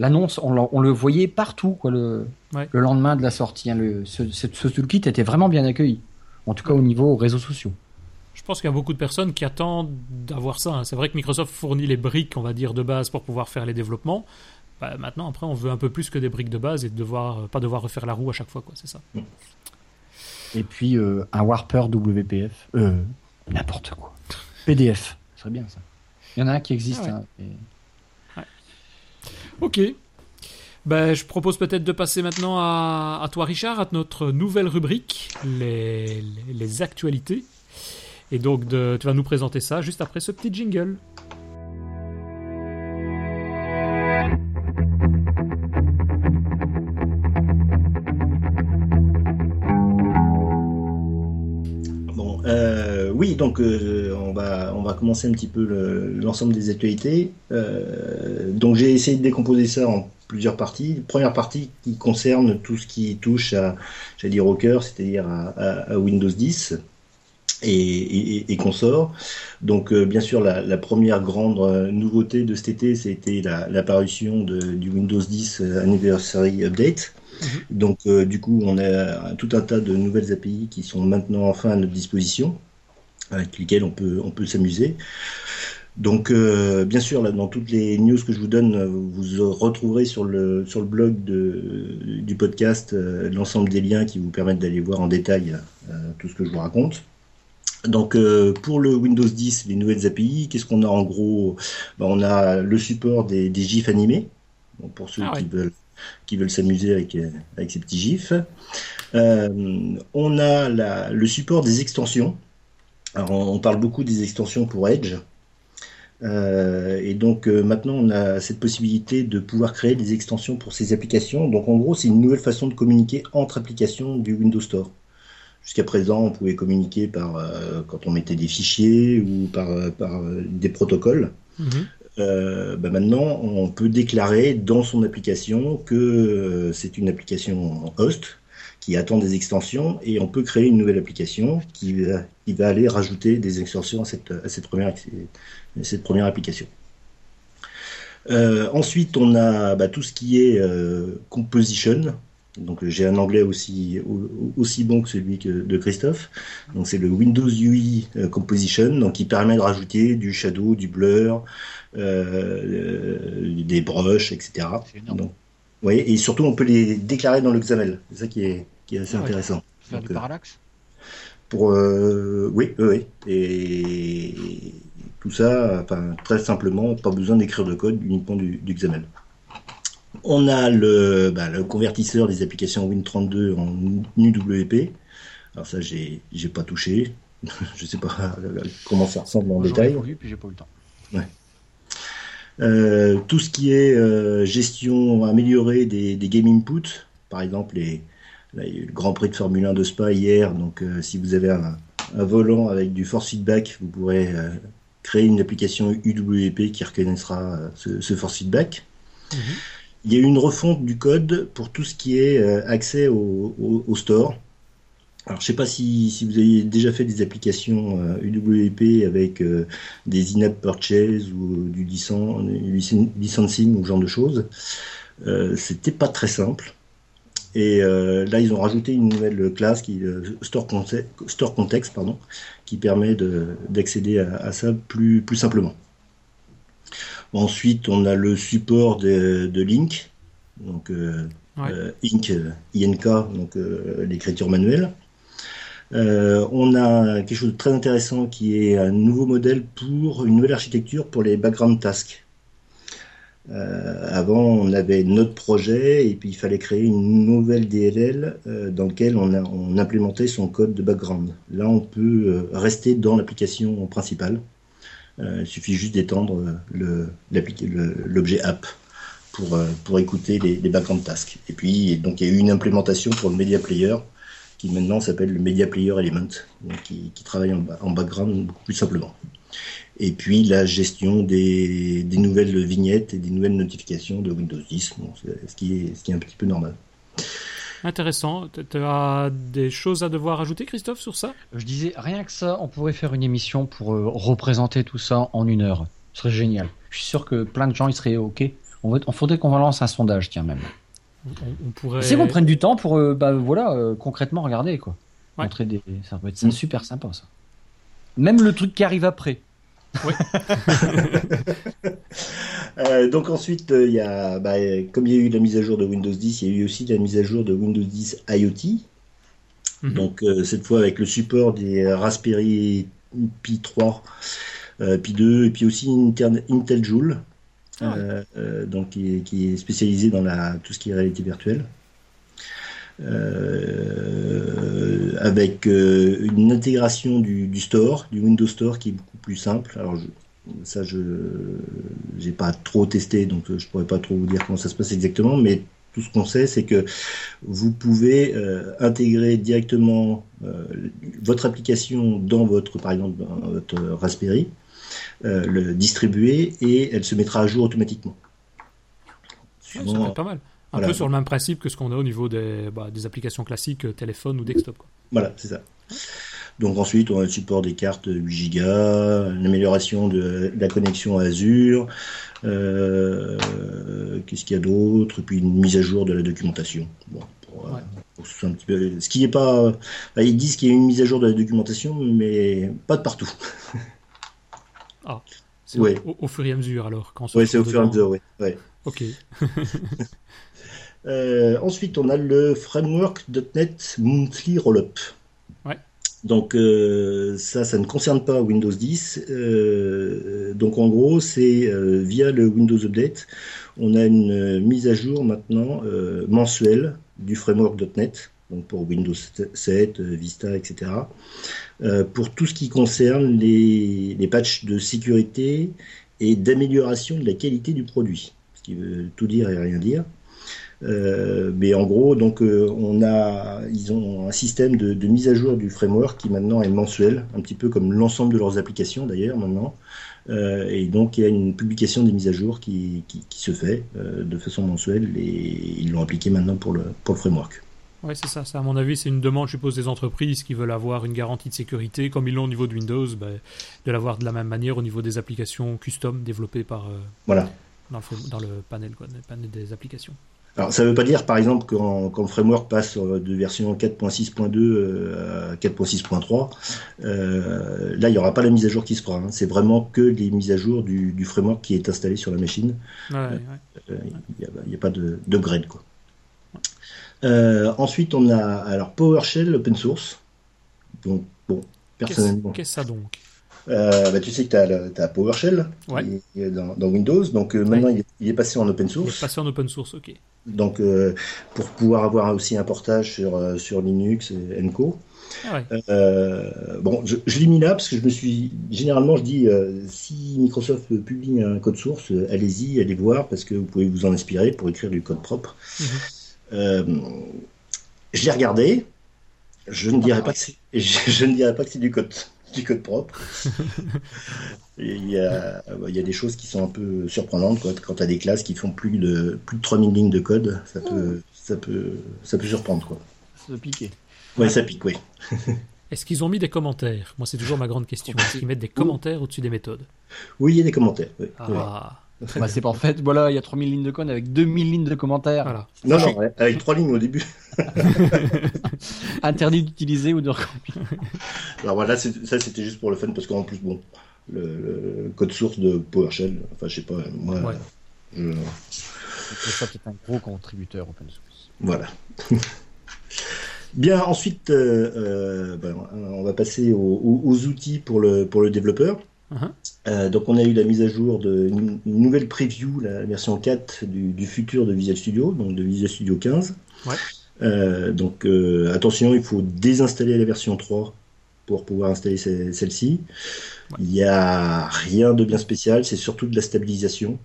S2: l'annonce, on, le voyait partout quoi, le, le lendemain de la sortie. Hein, le, ce, ce, toolkit était vraiment bien accueilli, en tout cas au niveau réseaux sociaux.
S1: Je pense qu'il y a beaucoup de personnes qui attendent d'avoir ça. Hein. C'est vrai que Microsoft fournit les briques, on va dire, de base pour pouvoir faire les développemps. Bah, maintenant, après, on veut un peu plus que des briques de base et devoir, pas devoir refaire la roue à chaque fois, quoi. C'est ça.
S2: Et puis euh, un Warper WPF, euh, n'importe quoi. PDF, ce serait bien ça. Il y en a un qui existe. Ah hein,
S1: Ok. Ben, je propose peut-être de passer maintenant à, toi, Richard, à notre nouvelle rubrique, les, actualités. Et donc, tu vas nous présenter ça juste après ce petit jingle.
S3: Bon, euh, oui, donc euh, on, va, on va commencer un petit peu l'ensemble des actualités. Euh, donc j'ai essayé de décomposer ça en plusieurs parties. Première partie qui concerne tout ce qui touche à, j'allais dire au cœur, c'est-à-dire à, Windows 10 et, et, consorts. Donc bien sûr la, première grande nouveauté de cet été, c'était l'apparition du Windows 10 Anniversary Update. Mhm. Donc du coup on a tout un tas de nouvelles API qui sont maintenant enfin à notre disposition avec lesquels on peut, on peut s'amuser. Donc, euh, bien sûr, là, dans toutes les news que je vous donne, vous retrouverez sur le, sur le blog de, du podcast euh, l'ensemble des liens qui vous permettent d'aller voir en détail euh, tout ce que je vous raconte. Donc, pour le Windows 10, les nouvelles API, qu'est-ce qu'on a en gros? Ben, On a le support des, des GIFs animés, pour ceux ah qui veulent qui veulent s'amuser avec, avec ces petits GIFs. on a la, le support des extensions. Alors, on, parle beaucoup des extensions pour Edge. Euh, et donc euh, maintenant, on a cette possibilité de pouvoir créer des extensions pour ces applications. Donc en gros, c'est une nouvelle façon de communiquer entre applications du Windows Store. Jusqu'à présent, on pouvait communiquer par euh, quand on mettait des fichiers ou par, par des protocoles. Mhm. Bah maintenant, on peut déclarer dans son application que c'est une application host qui attend des extensions et on peut créer une nouvelle application qui va, qui va aller rajouter des extensions à cette, à cette, première, cette première application. Euh, ensuite, on a bah, tout ce qui est euh, composition. Donc, j'ai un anglais aussi, aussi bon que celui que, de Christophe. Donc, c'est le Windows UI euh, Composition, donc qui permet de rajouter du shadow, du blur, des brushes, etc. Donc, oui, et surtout, on peut les déclarer dans le XAML. C'est ça qui est, qui est assez ah intéressant.
S2: Faire du euh, parallaxe
S3: Pour, euh, oui, oui, Et tout ça, enfin, très simplement, pas besoin d'écrire de code, uniquement du, du XAML. On a le, bah, le, convertisseur des applications Win32 en UWP. Alors ça, j'ai, j'ai pas touché. je sais pas comment ça ressemble en détail.
S2: Vu, puis j'ai pas eu le temps.
S3: Ouais. Euh, tout ce qui est euh, gestion améliorée des, des, game inputs, par exemple les, le Grand Prix de Formule 1 de Spa hier, donc euh, si vous avez un, un, volant avec du force feedback, vous pourrez créer une application UWP qui reconnaîtra ce, ce, force feedback. Mhm. Il y a une refonte du code pour tout ce qui est accès au, au, au store. Alors, je sais pas si, si, vous avez déjà fait des applications euh, UWP avec euh, des in-app purchase ou du licensing ou ce genre de choses. Euh, C'était pas très simple. Et euh, là, ils ont rajouté une nouvelle classe qui store, context, store context, pardon, qui permet d'accéder à, à, ça plus, plus simplement. Ensuite, on a le support de, de Link, donc Ink, INK, donc l'écriture manuelle. On a quelque chose de très intéressant qui est un nouveau modèle pour une nouvelle architecture pour les background tasks. Euh, avant, on avait notre projet et puis il fallait créer une nouvelle DLL euh, dans laquelle on, implémentait son code de background. Là, on peut euh, rester dans l'application principale. il suffit juste d'étendre l'objet app pour, pour écouter les, les, background tasks. Et puis, donc, il y a eu une implémentation pour le Media Player qui maintenant s'appelle le Media Player Element, donc qui, qui travaille en, en background beaucoup plus simplement et puis la gestion des, nouvelles vignettes et des nouvelles notifications de Windows 10, ce, qui est, ce qui est un petit peu normal.
S1: Intéressant. Tu as des choses à devoir ajouter, Christophe, sur ça?
S2: Je disais, rien que ça, on pourrait faire une émission pour euh, représenter tout ça en une heure. Ce serait génial. Je suis sûr que plein de gens y seraient OK. On, on faudrait qu'on lance un sondage, tiens, même. On, pourrait... C'est qu'on prenne du temps pour, euh, bah, voilà, euh, concrètement regarder, quoi. Montrer des... Ça va être super sympa, ça. Même le truc qui arrive après. Oui.
S3: Euh, donc ensuite, il y a, bah, comme il y a eu la mise à jour de Windows 10, il y a eu aussi la mise à jour de Windows 10 IoT. Mhm. Donc euh, cette fois avec le support des Raspberry Pi 3, Pi 2 et puis aussi Intel, Joule, ah donc qui est, spécialisé dans tout ce qui est réalité virtuelle. Euh, avec euh, une intégration du, store, du Windows Store qui est beaucoup plus simple. Alors ça, je n'ai pas trop testé, donc je pourrais pas trop vous dire comment ça se passe exactement, mais tout ce qu'on sait, c'est que vous pouvez euh, intégrer directement votre application dans votre, par exemple, votre Raspberry, le distribuer et elle se mettra à jour automatiquement.
S1: ça peut pas mal. Un peu sur le même principe que ce qu'on a au niveau des, bah, des applications classiques, euh, téléphone ou desktop. Quoi.
S3: Voilà, c'est ça. Donc ensuite, on a le support des cartes 8 Go, l'amélioration de la connexion Azure, euh, qu'est-ce qu'il y a d'autre, puis une mise à jour de la documentation. Bon, pour, euh, un petit peu, ce qui est pas, bah, ils disent qu'il y a une mise à jour de la documentation, mais pas de partout.
S1: ah, c'est ouais. au, fur et à mesure alors.
S3: Oui, c'est au fur et à mesure, oui. Ouais.
S1: Ok.
S3: Euh, ensuite, on a le framework.NET Monthly Rollup.
S1: Ouais.
S3: Donc euh, ça, ça ne concerne pas Windows 10. Euh, donc en gros, c'est via le Windows Update, on a une mise à jour maintenant mensuelle du framework.NET, donc pour Windows 7, Vista, etc. pour tout ce qui concerne les, les patchs de sécurité et d'amélioration de la qualité du produit, ce qui veut tout dire et rien dire. Euh, mais en gros, donc euh, on a, ils ont un système de, de, mise à jour du framework qui maintenant est mensuel, un petit peu comme l'ensemble de leurs applications d'ailleurs maintenant. Euh, et donc il y a une publication des mises à jour qui, qui, qui se fait euh, de façon mensuelle et ils l'ont appliqué maintenant pour le, pour le framework.
S1: Oui, c'est ça. À mon avis, c'est une demande, je suppose, des entreprises qui veulent avoir une garantie de sécurité, comme ils l'ont au niveau de Windows, ben, de l'avoir de la même manière au niveau des applications custom développées par.
S3: voilà.
S1: Dans le, dans le panel, quoi, le panel des applications.
S3: Alors, ça ne veut pas dire, par exemple, quand, quand le framework passe de version 4.6.2 euh, à 4.6.3, euh, là, il n'y aura pas la mise à jour qui se fera. Hein. C'est vraiment que les mises à jour du, du, framework qui est installé sur la machine.
S1: Il
S3: ouais, n'y euh, a, a, pas de, de grade. Quoi. Euh, ensuite, on a alors PowerShell open source. Donc, bon, personnellement.
S1: Qu'est-ce que ça donc?
S3: Euh, bah, tu sais que tu as, PowerShell dans, dans, Windows, donc euh, maintenant il, est, passé en open source.
S1: Il est passé en open source, ok.
S3: Donc euh, pour pouvoir avoir aussi un portage sur, sur Linux et Enco.
S1: Ah
S3: bon, je, je l'ai mis là parce que je me suis généralement je dis si Microsoft publie un code source, allez-y, allez voir parce que vous pouvez vous en inspirer pour écrire du code propre. Mhm. je l'ai regardé. Je ne dirais pas que c'est, je ne dirais pas que c'est du code du code propre. il, y a, il y a des choses qui sont un peu surprenantes quoi. quand tu as des classes qui font plus de plus de 3000 lignes de code, ça peut, ça peut, ça peut surprendre quoi.
S2: Ça peut piquer.
S3: Ouais, ça pique, oui.
S1: Est-ce qu'ils ont mis des commentaires? Moi, c'est toujours ma grande question. Est-ce qu'ils mettent des commentaires au-dessus des méthodes?
S3: Oui, il y a des commentaires.
S1: Ah.
S2: Bah, c'est parfait. Voilà, il y a 3000 lignes de code avec 2000 lignes de commentaires.
S1: Voilà.
S3: Non, non, avec 3 lignes au début.
S2: Interdit d'utiliser ou de
S3: Alors voilà, ça c'était juste pour le fun parce qu'en plus, bon, le, code source de PowerShell, enfin, je sais pas, moi.
S2: Ouais. Je... Ça, c'est un gros contributeur open source.
S3: Voilà. Bien, ensuite, ben, on va passer aux, outils pour le, pour le développeur. Uh-huh. donc on a eu la mise à jour d'une nouvelle preview, la version 4 du, futur de Visual Studio, donc de Visual Studio 15. Ouais. donc attention, il faut désinstaller la version 3 pour pouvoir installer celle-ci. Il n'y a rien de bien spécial, c'est surtout de la stabilisation.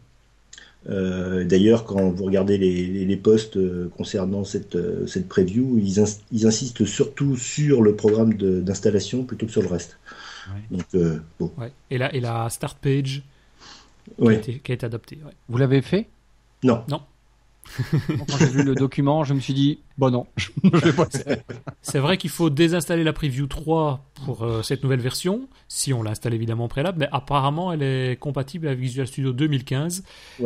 S3: Euh, d'ailleurs, quand vous regardez les, posts euh, concernant cette, euh, cette preview, ils, insistent surtout sur le programme d'installation plutôt que sur le reste.
S1: Donc, bon. et, la, et la start page qui, a été, qui a été adoptée.
S2: Vous l'avez fait?
S3: Non.
S1: Non.
S2: Quand j'ai vu le document, je me suis dit, bon non, je, vais pas
S1: C'est vrai qu'il faut désinstaller la Preview 3 pour euh, cette nouvelle version, si on l'installe évidemment préalable, mais apparemment elle est compatible avec Visual Studio 2015.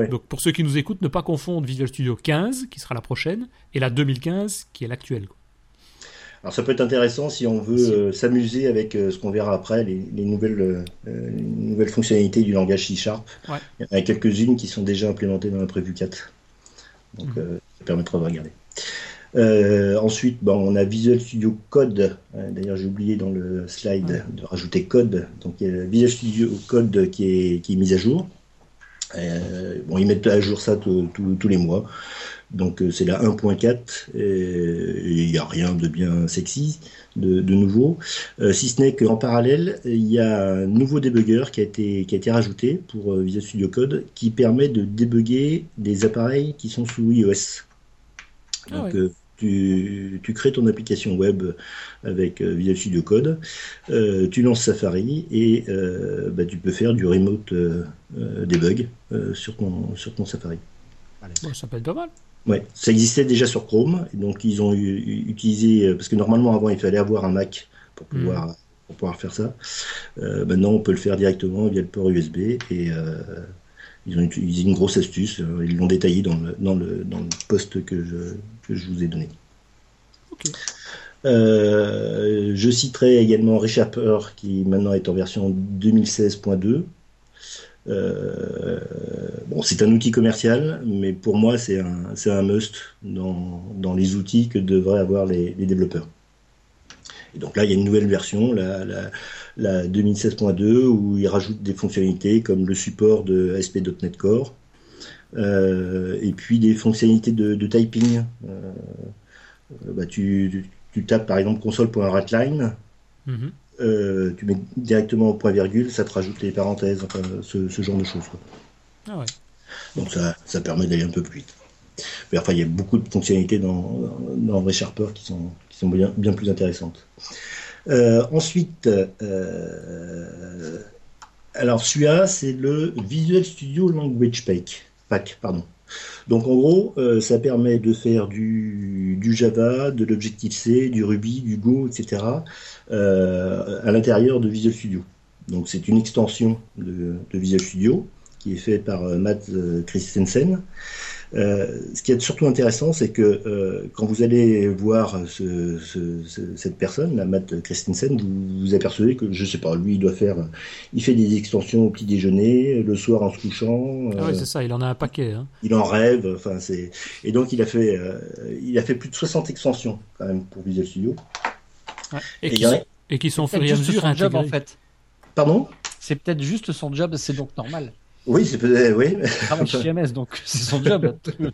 S1: Donc pour ceux qui nous écoutent, ne pas confondre Visual Studio 15, qui sera la prochaine, et la 2015, qui est l'actuelle.
S3: Alors ça peut être intéressant si on veut euh, s'amuser avec euh, ce qu'on verra après, les, nouvelles, nouvelles fonctionnalités du langage C Sharp. Il y en a quelques-unes qui sont déjà implémentées dans la Preview 4. Donc, mhm. euh, ça permettra de regarder. Euh, ensuite, bon, on a Visual Studio Code. Euh, d'ailleurs, j'ai oublié dans le slide de rajouter code. Donc, il y a Visual Studio Code qui est, qui est mis à jour. bon, ils mettent à jour ça tous les mois. Donc, c'est la 1.4. Il n'y a rien de bien sexy, de, nouveau. si ce n'est qu'en parallèle, il y a un nouveau debugger qui a été, qui a été rajouté pour Visual Studio Code qui permet de débugger des appareils qui sont sous iOS. Ah Donc, tu, tu, crées ton application web avec Visual Studio Code, tu lances Safari et bah, tu peux faire du remote debug sur, ton, sur ton Safari.
S1: ça peut être pas mal.
S3: Ouais, ça existait déjà sur Chrome, donc ils ont utilisé euh, parce que normalement avant il fallait avoir un Mac pour mm. pouvoir pour pouvoir faire ça. Euh, maintenant on peut le faire directement via le port USB et euh, ils ont utilisé une grosse astuce. Ils l'ont détaillé dans le dans le dans le post que je que je vous ai donné. je citerai également ReSharper qui maintenant est en version 2016.2 euh, bon, c'est un outil commercial, mais pour moi, c'est un, un must dans, dans, les outils que devraient avoir les, développeurs. Et donc là, il y a une nouvelle version, la, la, la 2016.2, où ils rajoutent des fonctionnalités comme le support de ASP.NET Core, euh, et puis des fonctionnalités de, typing. Euh, bah, tu, tu, tapes par exemple console.writeline, mm euh, tu mets directement au point virgule, ça te rajoute les parenthèses, ce, genre de choses. Ah Donc ça, ça permet d'aller un peu plus vite. Mais enfin, il y a beaucoup de fonctionnalités dans, dans ReSharper qui sont, qui sont bien, bien plus intéressantes. Euh, ensuite, euh, alors celui-là, c'est le Visual Studio Language Pack. Pack pardon. Donc en gros, ça permet de faire du, du Java, de l'Objective-C, du Ruby, du Go, etc. Euh, à l'intérieur de Visual Studio. Donc c'est une extension de, Visual Studio qui est faite par euh, Matt euh, Christensen. Ce qui est surtout intéressant, c'est que quand vous allez voir cette personne, la Matt Christensen, vous vous apercevez que, je sais pas, lui, il doit faire, il fait des extensions au petit déjeuner, le soir en se couchant.
S1: Ah oui, c'est ça, il en a un paquet. Hein.
S3: Il en rêve, enfin c'est, et donc il a fait, il a fait plus de 60 extensions quand même pour Visual Studio.
S1: Et, qui, sont au fur et à mesure intégrés. Job, en fait.
S3: Pardon?
S2: C'est peut-être juste son job, c'est donc normal.
S3: Oui, c'est peut-être, oui.
S2: Ah, donc c'est son job à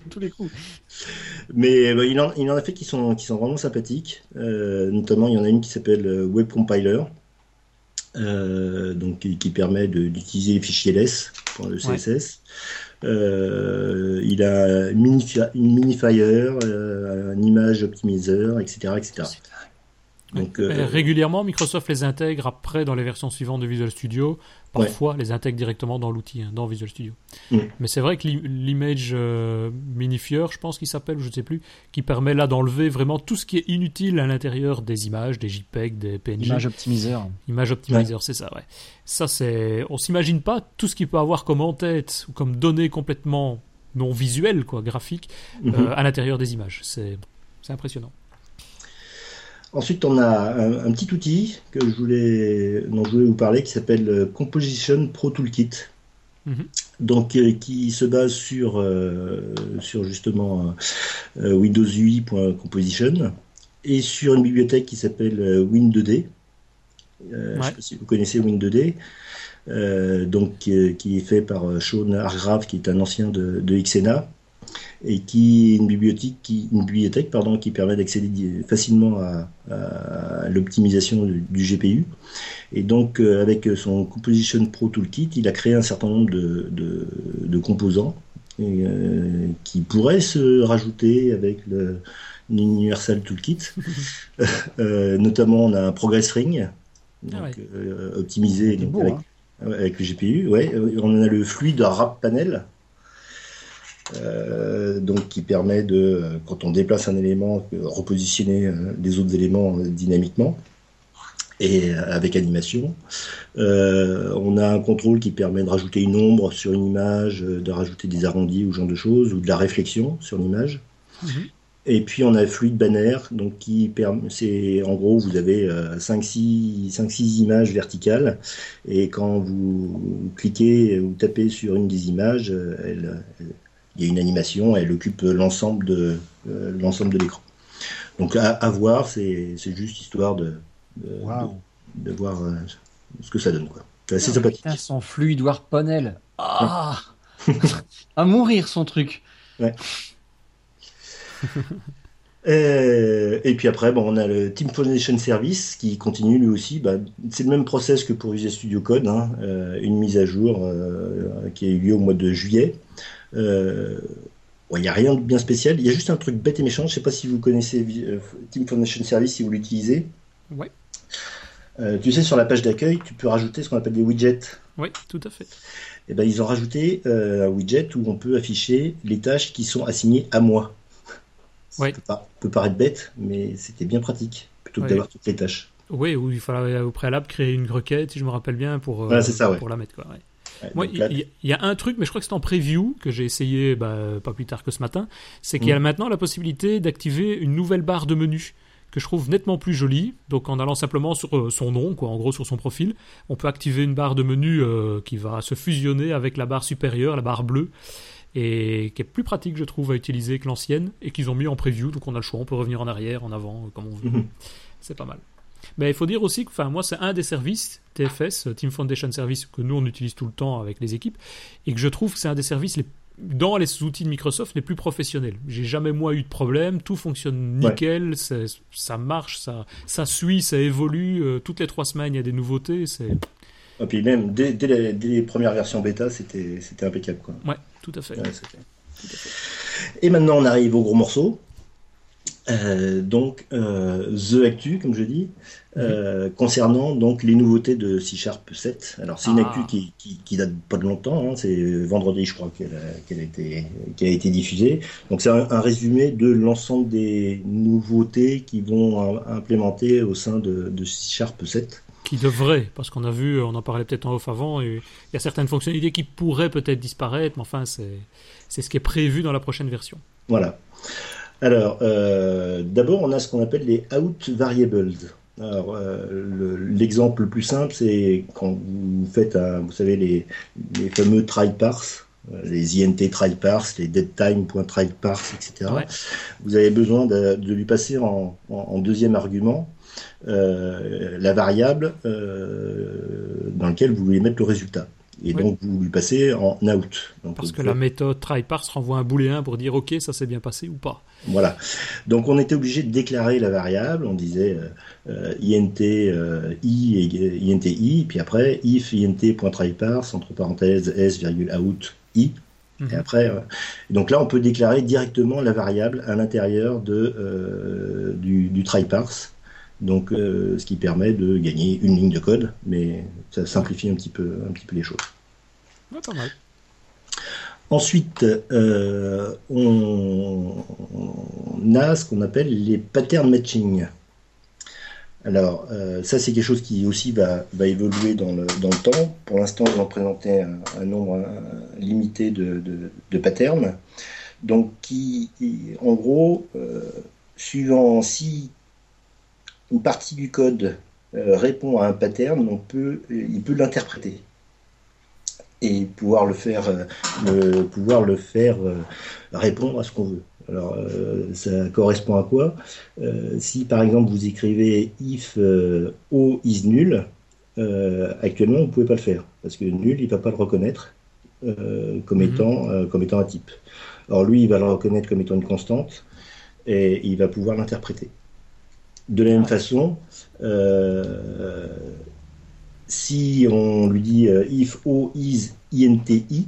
S2: tous les coups.
S3: Mais bah, il, en, il, en, a fait qui sont, qui sont vraiment sympathiques. Euh, notamment, il y en a une qui s'appelle euh, Web Compiler, euh, donc, qui, permet d'utiliser les fichiers LS pour le CSS. il a une minifier, une minifier un image optimizer, etc. etc.
S1: Euh, régulièrement, Microsoft les intègre après dans les versions suivantes de Visual Studio. Parfois, les intègre directement dans l'outil, hein, dans Visual Studio. Mm. Mais c'est vrai que l'image euh, minifier, je pense qu'il s'appelle, je ne sais plus, qui permet là d'enlever vraiment tout ce qui est inutile à l'intérieur des images, des JPEG, des PNG.
S2: Image optimizer.
S1: Image optimizer, c'est ça, ouais. Ça, c'est. On s'imagine pas tout ce qu'il peut avoir comme en-tête ou comme données complètement non visuelles, quoi, graphiques, mm-hmm. euh, à l'intérieur des images. C'est impressionnant.
S3: Ensuite, on a un, petit outil que je voulais, dont je voulais vous parler qui s'appelle euh, Composition Pro Toolkit. Mhm. Donc, euh, qui se base sur, euh, sur justement Windows UI.composition et sur une bibliothèque qui s'appelle Win2D. Je ne sais pas si vous connaissez Win2D. donc qui, est fait par Sean Hargrave, qui est un ancien de, de Xena et qui est une bibliothèque qui, une bibliothèque pardon, qui permet d'accéder facilement à, l'optimisation du, GPU. Et donc, euh, avec son Composition Pro Toolkit, il a créé un certain nombre de, de, composants euh, qui pourraient se rajouter avec le l'Universal Toolkit. Euh, notamment, on a un Progress Ring, ah optimisé hein. avec, le GPU. Ouais, on a le fluide Wrap Panel euh, donc qui permet de, quand on déplace un élément, repositionner les euh, autres éléments euh, dynamiquement et avec animation. on a un contrôle qui permet de rajouter une ombre sur une image, de rajouter des arrondis ou ce genre de choses, ou de la réflexion sur l'image. Mhm. Et puis on a Fluid Banner, donc qui permet, c'est en gros vous avez 5-6 images verticales et quand vous cliquez ou tapez sur une des images, elle, il y a une animation, elle occupe l'ensemble de euh, l'ensemble de l'écran. Donc à, voir, c'est juste histoire de, de, voir euh, ce que ça donne. quoi. C'est assez
S2: sympathique. Putain, son fluide Panel. Ah À mourir son truc. Ouais.
S3: Euh, et, puis après, bon, on a le Team Foundation Service qui continue lui aussi. Bah, c'est le même process que pour Visual Studio Code, hein, une mise à jour qui a eu lieu au mois de juillet. Euh, il n'y a rien de bien spécial. Il y a juste un truc bête et méchant. Je ne sais pas si vous connaissez euh, Team Foundation Service, si vous l'utilisez.
S1: Ouais.
S3: Euh, tu sais, sur la page d'accueil, tu peux rajouter ce qu'on appelle des widgets.
S1: Oui, tout à fait.
S3: Et eh ben, ils ont rajouté un widget où on peut afficher les tâches qui sont assignées à moi. Ça peut, paraître bête, mais c'était bien pratique, plutôt que d'avoir toutes les tâches.
S1: Oui, ou il fallait au préalable créer une requête, si je me rappelle bien, pour,
S3: ça,
S1: pour la mettre. Quoi, il y, a un truc, mais je crois que c'est en preview que j'ai essayé bah, pas plus tard que ce matin. C'est qu'il y a mm. maintenant la possibilité d'activer une nouvelle barre de menu que je trouve nettement plus jolie. Donc en allant simplement sur euh, son nom, quoi, en gros sur son profil, on peut activer une barre de menu euh, qui va se fusionner avec la barre supérieure, la barre bleue, et qui est plus pratique, je trouve, à utiliser que l'ancienne, et qu'ils ont mis en preview. Donc on a le choix, on peut revenir en arrière, en avant, comme on veut. Mm-hmm. C'est pas mal. Mais il faut dire aussi que enfin, moi, c'est un des services TFS, Team Foundation Service, que nous, on utilise tout le temps avec les équipes, et que je trouve que c'est un des services les dans les outils de Microsoft les plus professionnels. J'ai jamais moi eu de problème, tout fonctionne nickel, ça marche, ça, ça suit, ça évolue. Euh, toutes les trois semaines, il y a des nouveautés.
S3: Et puis même dès, les, premières versions bêta, c'était impeccable. Quoi.
S1: Ouais, tout à fait.
S3: Et maintenant, on arrive au gros morceau. Euh, donc euh, The Actu, comme je dis, euh, concernant donc les nouveautés de C Sharp 7. Alors c'est une ah. actu qui, qui, date pas de longtemps, hein, c'est vendredi je crois qu'elle a, été qui a été diffusée. Donc c'est un, résumé de l'ensemble des nouveautés qui vont implémenter au sein de, de C Sharp 7
S1: qui devrait, parce qu'on a vu, on en parlait peut-être en off avant, il y a certaines fonctionnalités qui pourraient peut-être disparaître, mais enfin c'est ce qui est prévu dans la prochaine version.
S3: Voilà. Alors, euh, d'abord, on a ce qu'on appelle les out variables. Alors, euh, l'exemple le, plus simple, c'est quand vous faites, vous savez, les, les fameux try parse, euh, les int try parse, les deadtime.try parse, etc. Vous avez besoin de, lui passer en, deuxième argument la variable dans laquelle vous voulez mettre le résultat. Et donc vous lui passez en out.
S1: Parce que la méthode tryparse renvoie un booléen pour dire ok ça s'est bien passé ou pas.
S3: Voilà. Donc on était obligé de déclarer la variable. On disait euh, int euh, i et int i, puis après if int.tryparse entre parenthèses s virgule out i. Et mhm. après, euh, donc là, on peut déclarer directement la variable à l'intérieur de du, du tryparse. Donc, ce qui permet de gagner une ligne de code, mais ça simplifie un petit peu, un petit peu les choses.
S1: pas mal.
S3: Ensuite, euh, on, a ce qu'on appelle les pattern matching. Alors, euh, ça, c'est quelque chose qui aussi va, évoluer dans le, temps. Pour l'instant, on en présentait un, nombre limité de, patterns. Donc, qui, en gros, euh, suivant si une partie du code répond à un pattern, on peut, il peut l'interpréter et pouvoir le faire, euh, pouvoir le faire euh, répondre à ce qu'on veut. Alors, ça correspond à quoi? Si par exemple vous écrivez if O is nul, actuellement vous ne pouvez pas le faire parce que nul il ne va pas le reconnaître comme, mhm. étant, comme étant un type. Alors lui il va le reconnaître comme étant une constante et il va pouvoir l'interpréter. De la même façon, euh, si on lui dit euh, if O is INTI,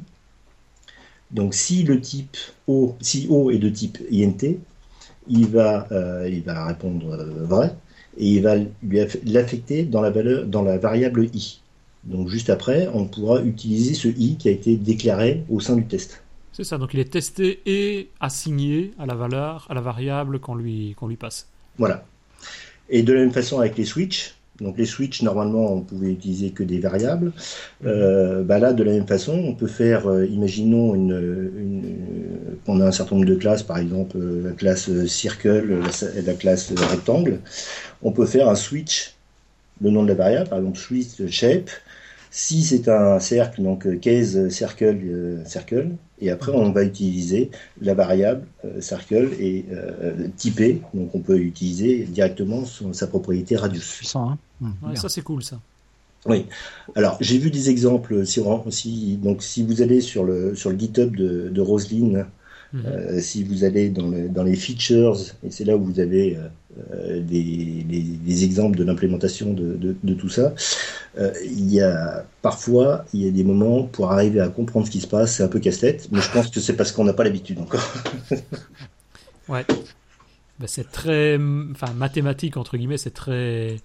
S3: donc si le type O, si O est de type INT, il va, euh, il va répondre vrai et il va lui l'affecter dans la valeur, dans la variable i. Donc juste après, on pourra utiliser ce i qui a été déclaré au sein du test.
S1: C'est ça, donc il est testé et assigné à la valeur, à la variable qu'on lui, qu'on lui passe.
S3: Voilà. Et de la même façon avec les switches, donc les switches, normalement, on pouvait utiliser que des variables. Euh, bah là, de la même façon, on peut faire, euh, imaginons une, une, qu'on a un certain nombre de classes, par exemple la classe circle, la, la, classe rectangle. On peut faire un switch, le nom de la variable, par exemple switch shape. Si c'est un cercle, donc case circle circle, et après, on va utiliser la variable euh, circle et euh, typée. Donc, on peut utiliser directement sa propriété radius.
S1: Puissant, hein mmh, Ça, c'est cool, ça.
S3: Oui. Alors, j'ai vu des exemples. Si, si, donc, si vous allez sur le, sur le GitHub de, de Roseline, mmh. euh, si vous allez dans, le, dans les features, et c'est là où vous avez euh, des, des, exemples de l'implémentation de, de, tout ça. Euh, il y a parfois, il y a des moments pour arriver à comprendre ce qui se passe, c'est un peu casse-tête, mais je pense que c'est parce qu'on n'a pas l'habitude encore.
S1: ouais. Ben, c'est très, enfin, mathématique entre guillemets, c'est très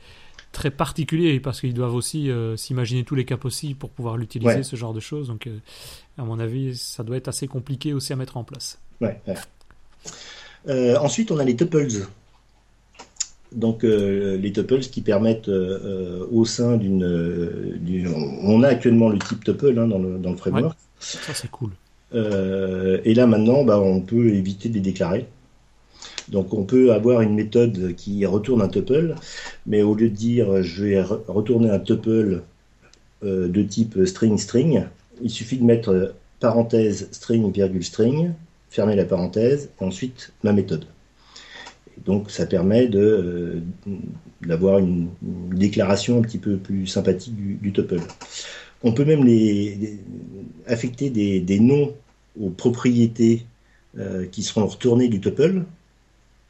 S1: très particulier parce qu'ils doivent aussi euh, s'imaginer tous les cas possibles pour pouvoir l'utiliser, ce genre de choses. Donc, à mon avis, ça doit être assez compliqué aussi à mettre en place.
S3: Ouais. ensuite, on a les tuples donc euh, les tuples qui permettent euh, euh, au sein d'une, on a actuellement le type tuple hein, dans, le, dans le framework.
S1: Ça c'est cool.
S3: et là maintenant, bah, on peut éviter de les déclarer. Donc on peut avoir une méthode qui retourne un tuple, mais au lieu de dire je vais retourner un tuple de type string string, il suffit de mettre parenthèse string virgule string, fermer la parenthèse, et ensuite ma méthode donc ça permet euh, d'avoir une, déclaration un petit peu plus sympathique du, tuple. On peut même les, affecter des, noms aux propriétés euh, qui seront retournées du tuple,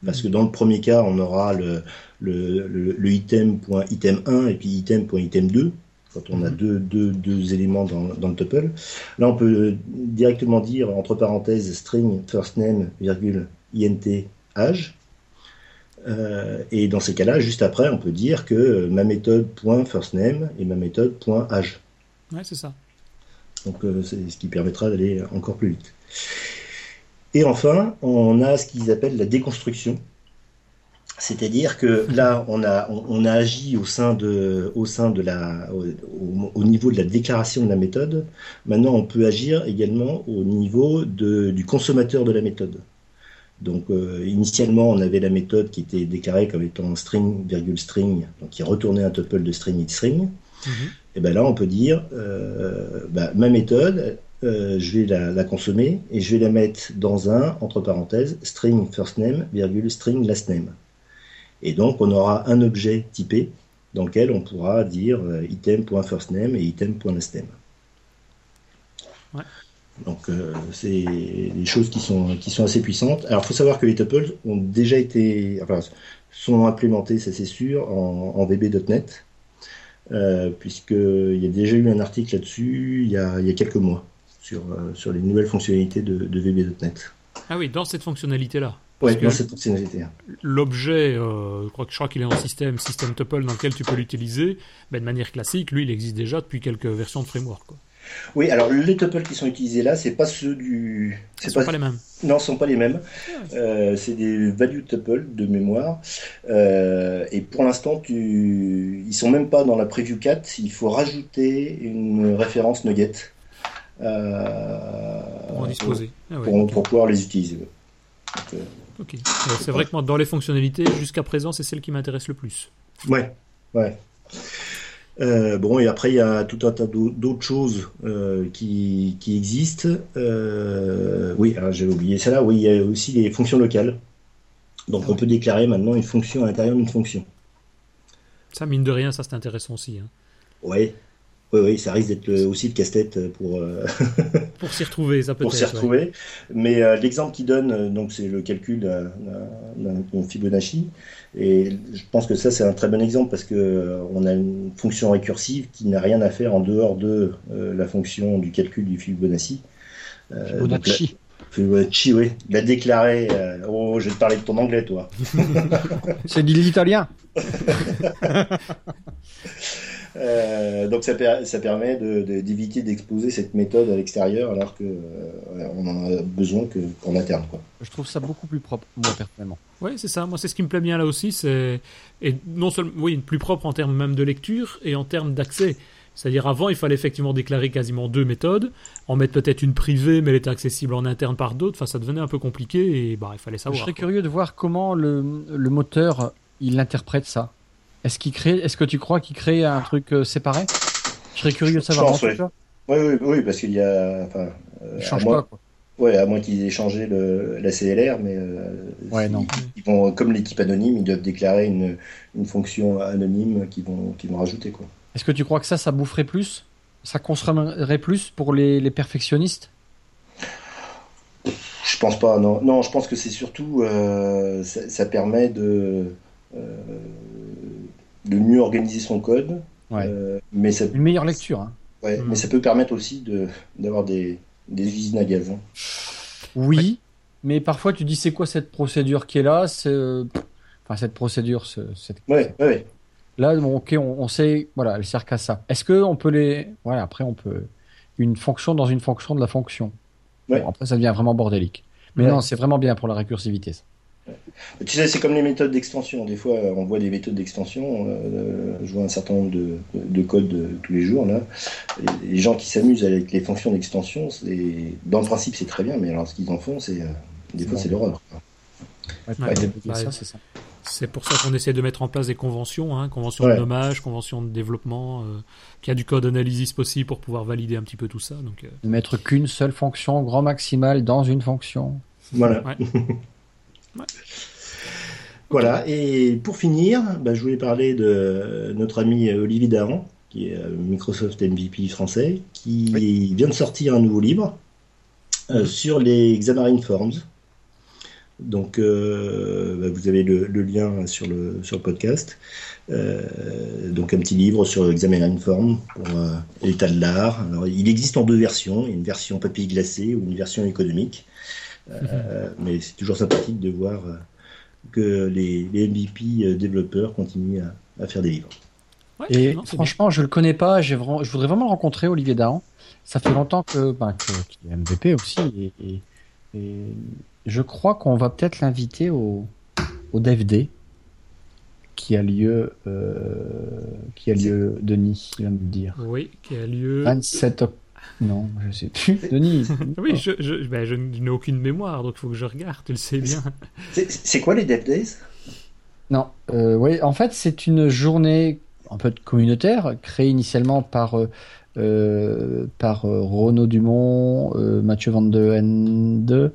S3: parce que dans le premier cas, on aura le, le, le, item.item1 et puis item.item2 quand on a mhm. deux, deux, deux éléments dans, dans, le tuple. Là, on peut directement dire entre parenthèses string first name virgule int âge euh, et dans ces cas-là, juste après, on peut dire que ma méthode .firstName et ma méthode .âge.
S1: Ouais, c'est ça.
S3: Donc euh, c'est ce qui permettra d'aller encore plus vite. Et enfin, on a ce qu'ils appellent la déconstruction. C'est-à-dire que là, on a, on, a agi au sein de, au sein de la, au, niveau de la déclaration de la méthode. Maintenant, on peut agir également au niveau de, du consommateur de la méthode. Donc euh, initialement, on avait la méthode qui était déclarée comme étant string virgule string, donc qui retournait un tuple de string et string. Mhm. Et ben là, on peut dire euh, bah, ma méthode, euh, je vais la, consommer et je vais la mettre dans un entre parenthèses string first name virgule string last name. Et donc on aura un objet typé dans lequel on pourra dire item.firstname et item.lastname. Ouais. Donc euh, c'est des choses qui sont qui sont assez puissantes. Alors il faut savoir que les tuples ont déjà été enfin sont implémentés, ça c'est sûr, en, en VB.NET, euh, puisqu'il y a déjà eu un article là-dessus il y a, il y a quelques mois sur, euh, sur les nouvelles fonctionnalités de, de VB.NET.
S1: Ah oui, dans cette fonctionnalité-là.
S3: Oui, dans cette fonctionnalité.
S1: L'objet, euh, je, crois, crois qu'il est en système, système tuple dans lequel tu peux l'utiliser, ben, de manière classique, lui il existe déjà depuis quelques versions de framework. Quoi.
S3: Oui, alors les tuples qui sont utilisés là, c'est pas ceux du.
S1: Ce sont pas, les mêmes.
S3: Non, ce sont pas les mêmes. Ah. Euh, c'est des value tuples de mémoire. Euh, et pour l'instant, tu... ils sont même pas dans la preview 4. Il faut rajouter une référence nugget.
S1: Euh, pour en disposer.
S3: Ah pour, pouvoir les utiliser.
S1: ok. C'est vrai que moi, dans les fonctionnalités, jusqu'à présent, c'est celle qui m'intéresse le plus.
S3: Ouais, ouais. Euh, bon, et après, il y a tout un tas d'autres choses euh, qui, qui, existent. Euh, oui, j'avais oublié ça là. Oui, il y a aussi les fonctions locales. Donc, on peut déclarer maintenant une fonction à l'intérieur d'une fonction.
S1: Ça, mine de rien, ça c'est intéressant aussi. Hein.
S3: Oui, oui, oui, ça risque d'être aussi le casse-tête pour
S1: pour s'y retrouver, ça peut.
S3: Pour s'y retrouver. Mais l'exemple qu'il donne, donc c'est le calcul d'un Fibonacci. Et je pense que ça, c'est un très bon exemple parce que euh, on a une fonction récursive qui n'a rien à faire en dehors de euh, la fonction du calcul du Fibonacci.
S2: Euh, Fibonacci.
S3: Fibonacci, oui. Il a déclaré. oh, je vais te parler de ton anglais, toi.
S2: c'est de l'italien.
S3: Euh, donc ça, ça permet d'éviter de, d'exposer cette méthode à l'extérieur alors qu'on euh, on en a besoin qu'en interne. Quoi.
S2: Je trouve ça beaucoup plus propre, moi personnellement.
S1: Oui, c'est ça. Moi, c'est ce qui me plaît bien là aussi. C'est et non seulement, oui, plus propre en termes même de lecture et en termes d'accès. C'est-à-dire avant, il fallait effectivement déclarer quasiment deux méthodes, en mettre peut-être une privée, mais elle était accessible en interne par d'autres. Enfin, ça devenait un peu compliqué et bah, il fallait savoir.
S2: Je serais curieux de voir comment le, le moteur il interprète ça. Est-ce qu'il crée, est-ce que tu crois qu'il crée un truc euh, séparé? Je serais curieux de savoir.
S3: Pense, oui. oui. oui, parce qu'il y a, enfin,
S2: euh, change pas quoi.
S3: Ouais, à moins qu'ils aient changé le, la CLR, mais euh,
S2: ouais, non.
S3: Ils, vont, comme l'équipe anonyme, ils doivent déclarer une, une fonction anonyme qu'ils vont, vont rajouter quoi.
S2: Est-ce que tu crois que ça, ça boufferait plus? Ça consommerait plus pour les, les perfectionnistes?
S3: Je pense pas, non. Non, je pense que c'est surtout, euh, ça, ça, permet de, de mieux organiser son code.
S2: Euh, mais ça... Une meilleure lecture. Hein.
S3: Ouais, mm. Mais ça peut permettre aussi d'avoir des, des usines à gaz. Hein.
S2: Oui, mais parfois tu dis c'est quoi cette procédure qui est là? Enfin, cette procédure. Cette...
S3: Ouais, ouais.
S2: Là, ok, on, sait, voilà, elle sert qu'à ça. Est-ce que on peut les. Voilà, après, on peut. Une fonction dans une fonction de la fonction. Après, ça devient vraiment bordélique. Mais non, c'est vraiment bien pour la récursivité, ça.
S3: Tu sais, c'est comme les méthodes d'extension. Des fois, on voit des méthodes d'extension. Euh, je vois un certain nombre de, codes tous les jours. Là. les gens qui s'amusent avec les fonctions d'extension, dans le principe, c'est très bien, mais alors ce qu'ils en font, c'est euh, des fois, c'est l'horreur.
S1: c'est pour ça qu'on essaie de mettre en place des conventions, hein, conventions de nommage, conventions de développement, euh, qu'il y a du code analysis possible pour pouvoir valider un petit peu tout ça. Donc,
S2: Ne mettre qu'une seule fonction grand maximal dans une fonction.
S3: Voilà. Voilà, et pour finir, bah, je voulais parler de notre ami Olivier Dahan, qui est euh, Microsoft MVP français, qui vient de sortir un nouveau livre euh, sur les Xamarin Forms. Donc, euh, bah, vous avez le, lien sur le, sur le podcast. donc, un petit livre sur Xamarin Forms pour l'état de l'art. Alors, il existe en deux versions une version papier glacé ou une version économique. Euh, mais c'est toujours sympathique de voir euh, que les, MVP euh, développeurs continuent à, faire des livres.
S2: et franchement, je le connais pas. je voudrais vraiment rencontrer, Olivier Dahan. Ça fait longtemps que, ben, qu'il est MVP aussi. Et, je crois qu'on va peut-être l'inviter au, au DevD qui a lieu, qui a lieu, Denis, il va me dire.
S1: Oui, qui a lieu.
S2: 27 octobre non, je sais plus. Denis.
S1: oui, je, je, ben, je n'ai aucune mémoire, donc il faut que je regarde, tu le sais bien.
S3: C'est quoi les Dev Days?
S2: Non, euh, oui, en fait, c'est une journée un peu communautaire, créée initialement par, euh, euh par euh, Renaud Dumont, euh, Mathieu Van de N2,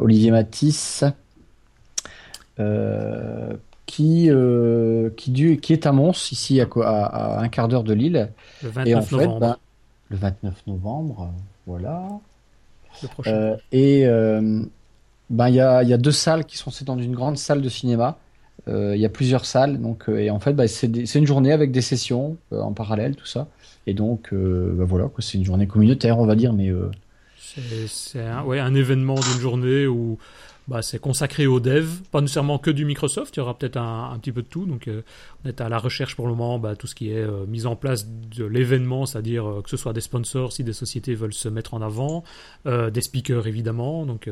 S2: Olivier Matisse, qui, qui, qui est à Mons, ici à, à, un quart d'heure de Lille.
S1: Le 29 Et en novembre. Fait, ben,
S2: le 29 novembre, voilà. Le prochain. Euh, et euh, ben il y a, y a, deux salles qui sont c'est dans une grande salle de cinéma. Euh, il y a plusieurs salles, donc et en fait ben, c'est une journée avec des sessions en parallèle, tout ça. Et donc ben, voilà, c'est une journée communautaire, on va dire, mais
S1: c'est un, ouais, un événement d'une journée où bah, c'est consacré aux devs, pas nécessairement que du Microsoft, il y aura peut-être un, petit peu de tout. Donc euh, on est à la recherche pour le moment, bah, tout ce qui est euh, mise en place de l'événement, c'est-à-dire euh, que ce soit des sponsors si des sociétés veulent se mettre en avant, des speakers évidemment. Donc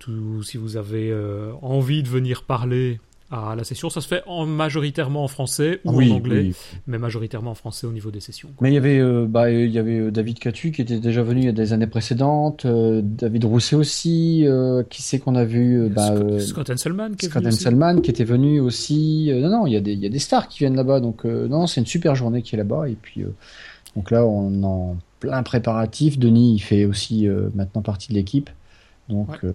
S1: tout, si vous avez envie de venir parler à la session. Ça se fait en, majoritairement en français ou
S2: Oui,
S1: en anglais,
S2: oui.
S1: mais majoritairement en français au niveau des sessions.
S2: Mais il y avait, euh, bah, il y avait euh, David Catu qui était déjà venu il y a des années précédentes, euh, David Rousset aussi, euh, qui c'est qu'on a vu, bah,
S1: Scott, Hanselman qui
S2: Scott. Hanselman qui était venu aussi. Non, non, il y a des, il y a des stars qui viennent là-bas, donc non, c'est une super journée qui est là-bas. Et puis, donc là, on est en plein préparatif. Denis, il fait aussi maintenant partie de l'équipe. Donc,
S1: Ouais.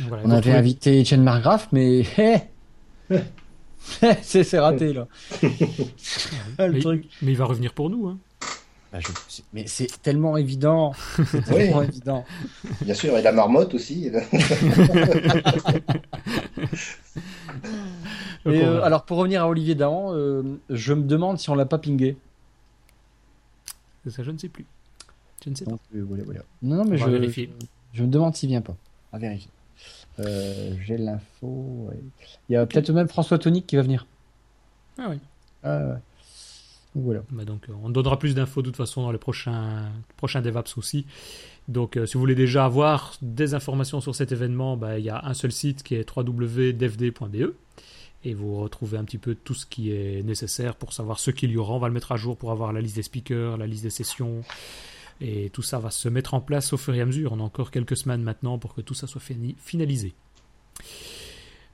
S1: Voilà,
S2: on avait invité Etienne Margraf, mais c'est raté là. le
S1: mais,
S2: truc.
S1: mais il va revenir pour nous. Hein.
S2: Bah, je- mais c'est tellement évident. C'est
S3: Oui.
S2: tellement évident.
S3: Bien sûr, et la marmotte aussi.
S2: Et, euh, alors pour revenir à Olivier Dahan, euh, je me demande si on l'a pas pingé.
S1: Ça, je ne sais plus. Je ne sais pas.
S2: Donc, euh, voilà, voilà. Non, non,
S1: On
S2: mais je,
S1: vérifier.
S2: je me demande s'il vient pas. À vérifier. Euh, J'ai l'info. ouais. Il y a peut-être même François Tonic qui va venir.
S1: Ah oui.
S2: Ah, ouais. Voilà.
S1: Bah donc, euh, on donnera plus d'infos de toute façon dans les prochains, prochains DevApps aussi. Donc, euh, si vous voulez déjà avoir des informations sur cet événement, bah, il y a un seul site qui est www.devd.be et vous retrouvez un petit peu tout ce qui est nécessaire pour savoir ce qu'il y aura. On va le mettre à jour pour avoir la liste des speakers, la liste des sessions. Et tout ça va se mettre en place au fur et à mesure. On a encore quelques semaines maintenant pour que tout ça soit fini- finalisé.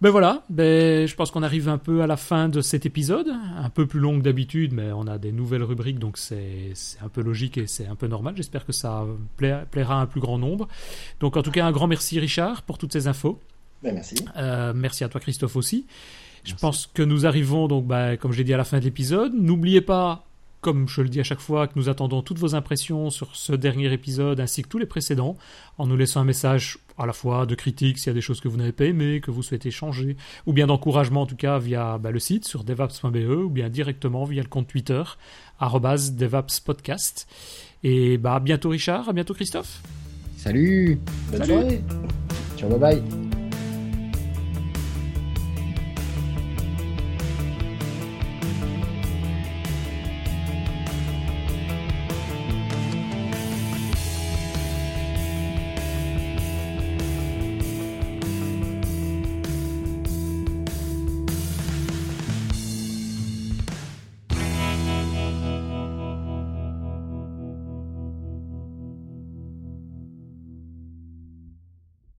S1: Ben voilà, ben, je pense qu'on arrive un peu à la fin de cet épisode, un peu plus long que d'habitude, mais on a des nouvelles rubriques, donc c'est un peu logique et c'est un peu normal. J'espère que ça pla- plaira à un plus grand nombre. Donc en tout cas, un grand merci Richard pour toutes ces infos.
S3: Ben, merci.
S1: Euh, merci à toi Christophe aussi. Je pense que nous arrivons donc, bah, comme j'ai dit à la fin de l'épisode. N'oubliez pas, comme je le dis à chaque fois, que nous attendons toutes vos impressions sur ce dernier épisode ainsi que tous les précédents, en nous laissant un message à la fois de critique s'il y a des choses que vous n'avez pas aimées, que vous souhaitez changer, ou bien d'encouragement en tout cas via bah, le site sur devaps.be ou bien directement via le compte Twitter devapspodcast. Et bah à bientôt Richard, à bientôt Christophe.
S2: Salut
S3: Bonne
S1: Salut.
S3: soirée.
S2: Ciao, bye bye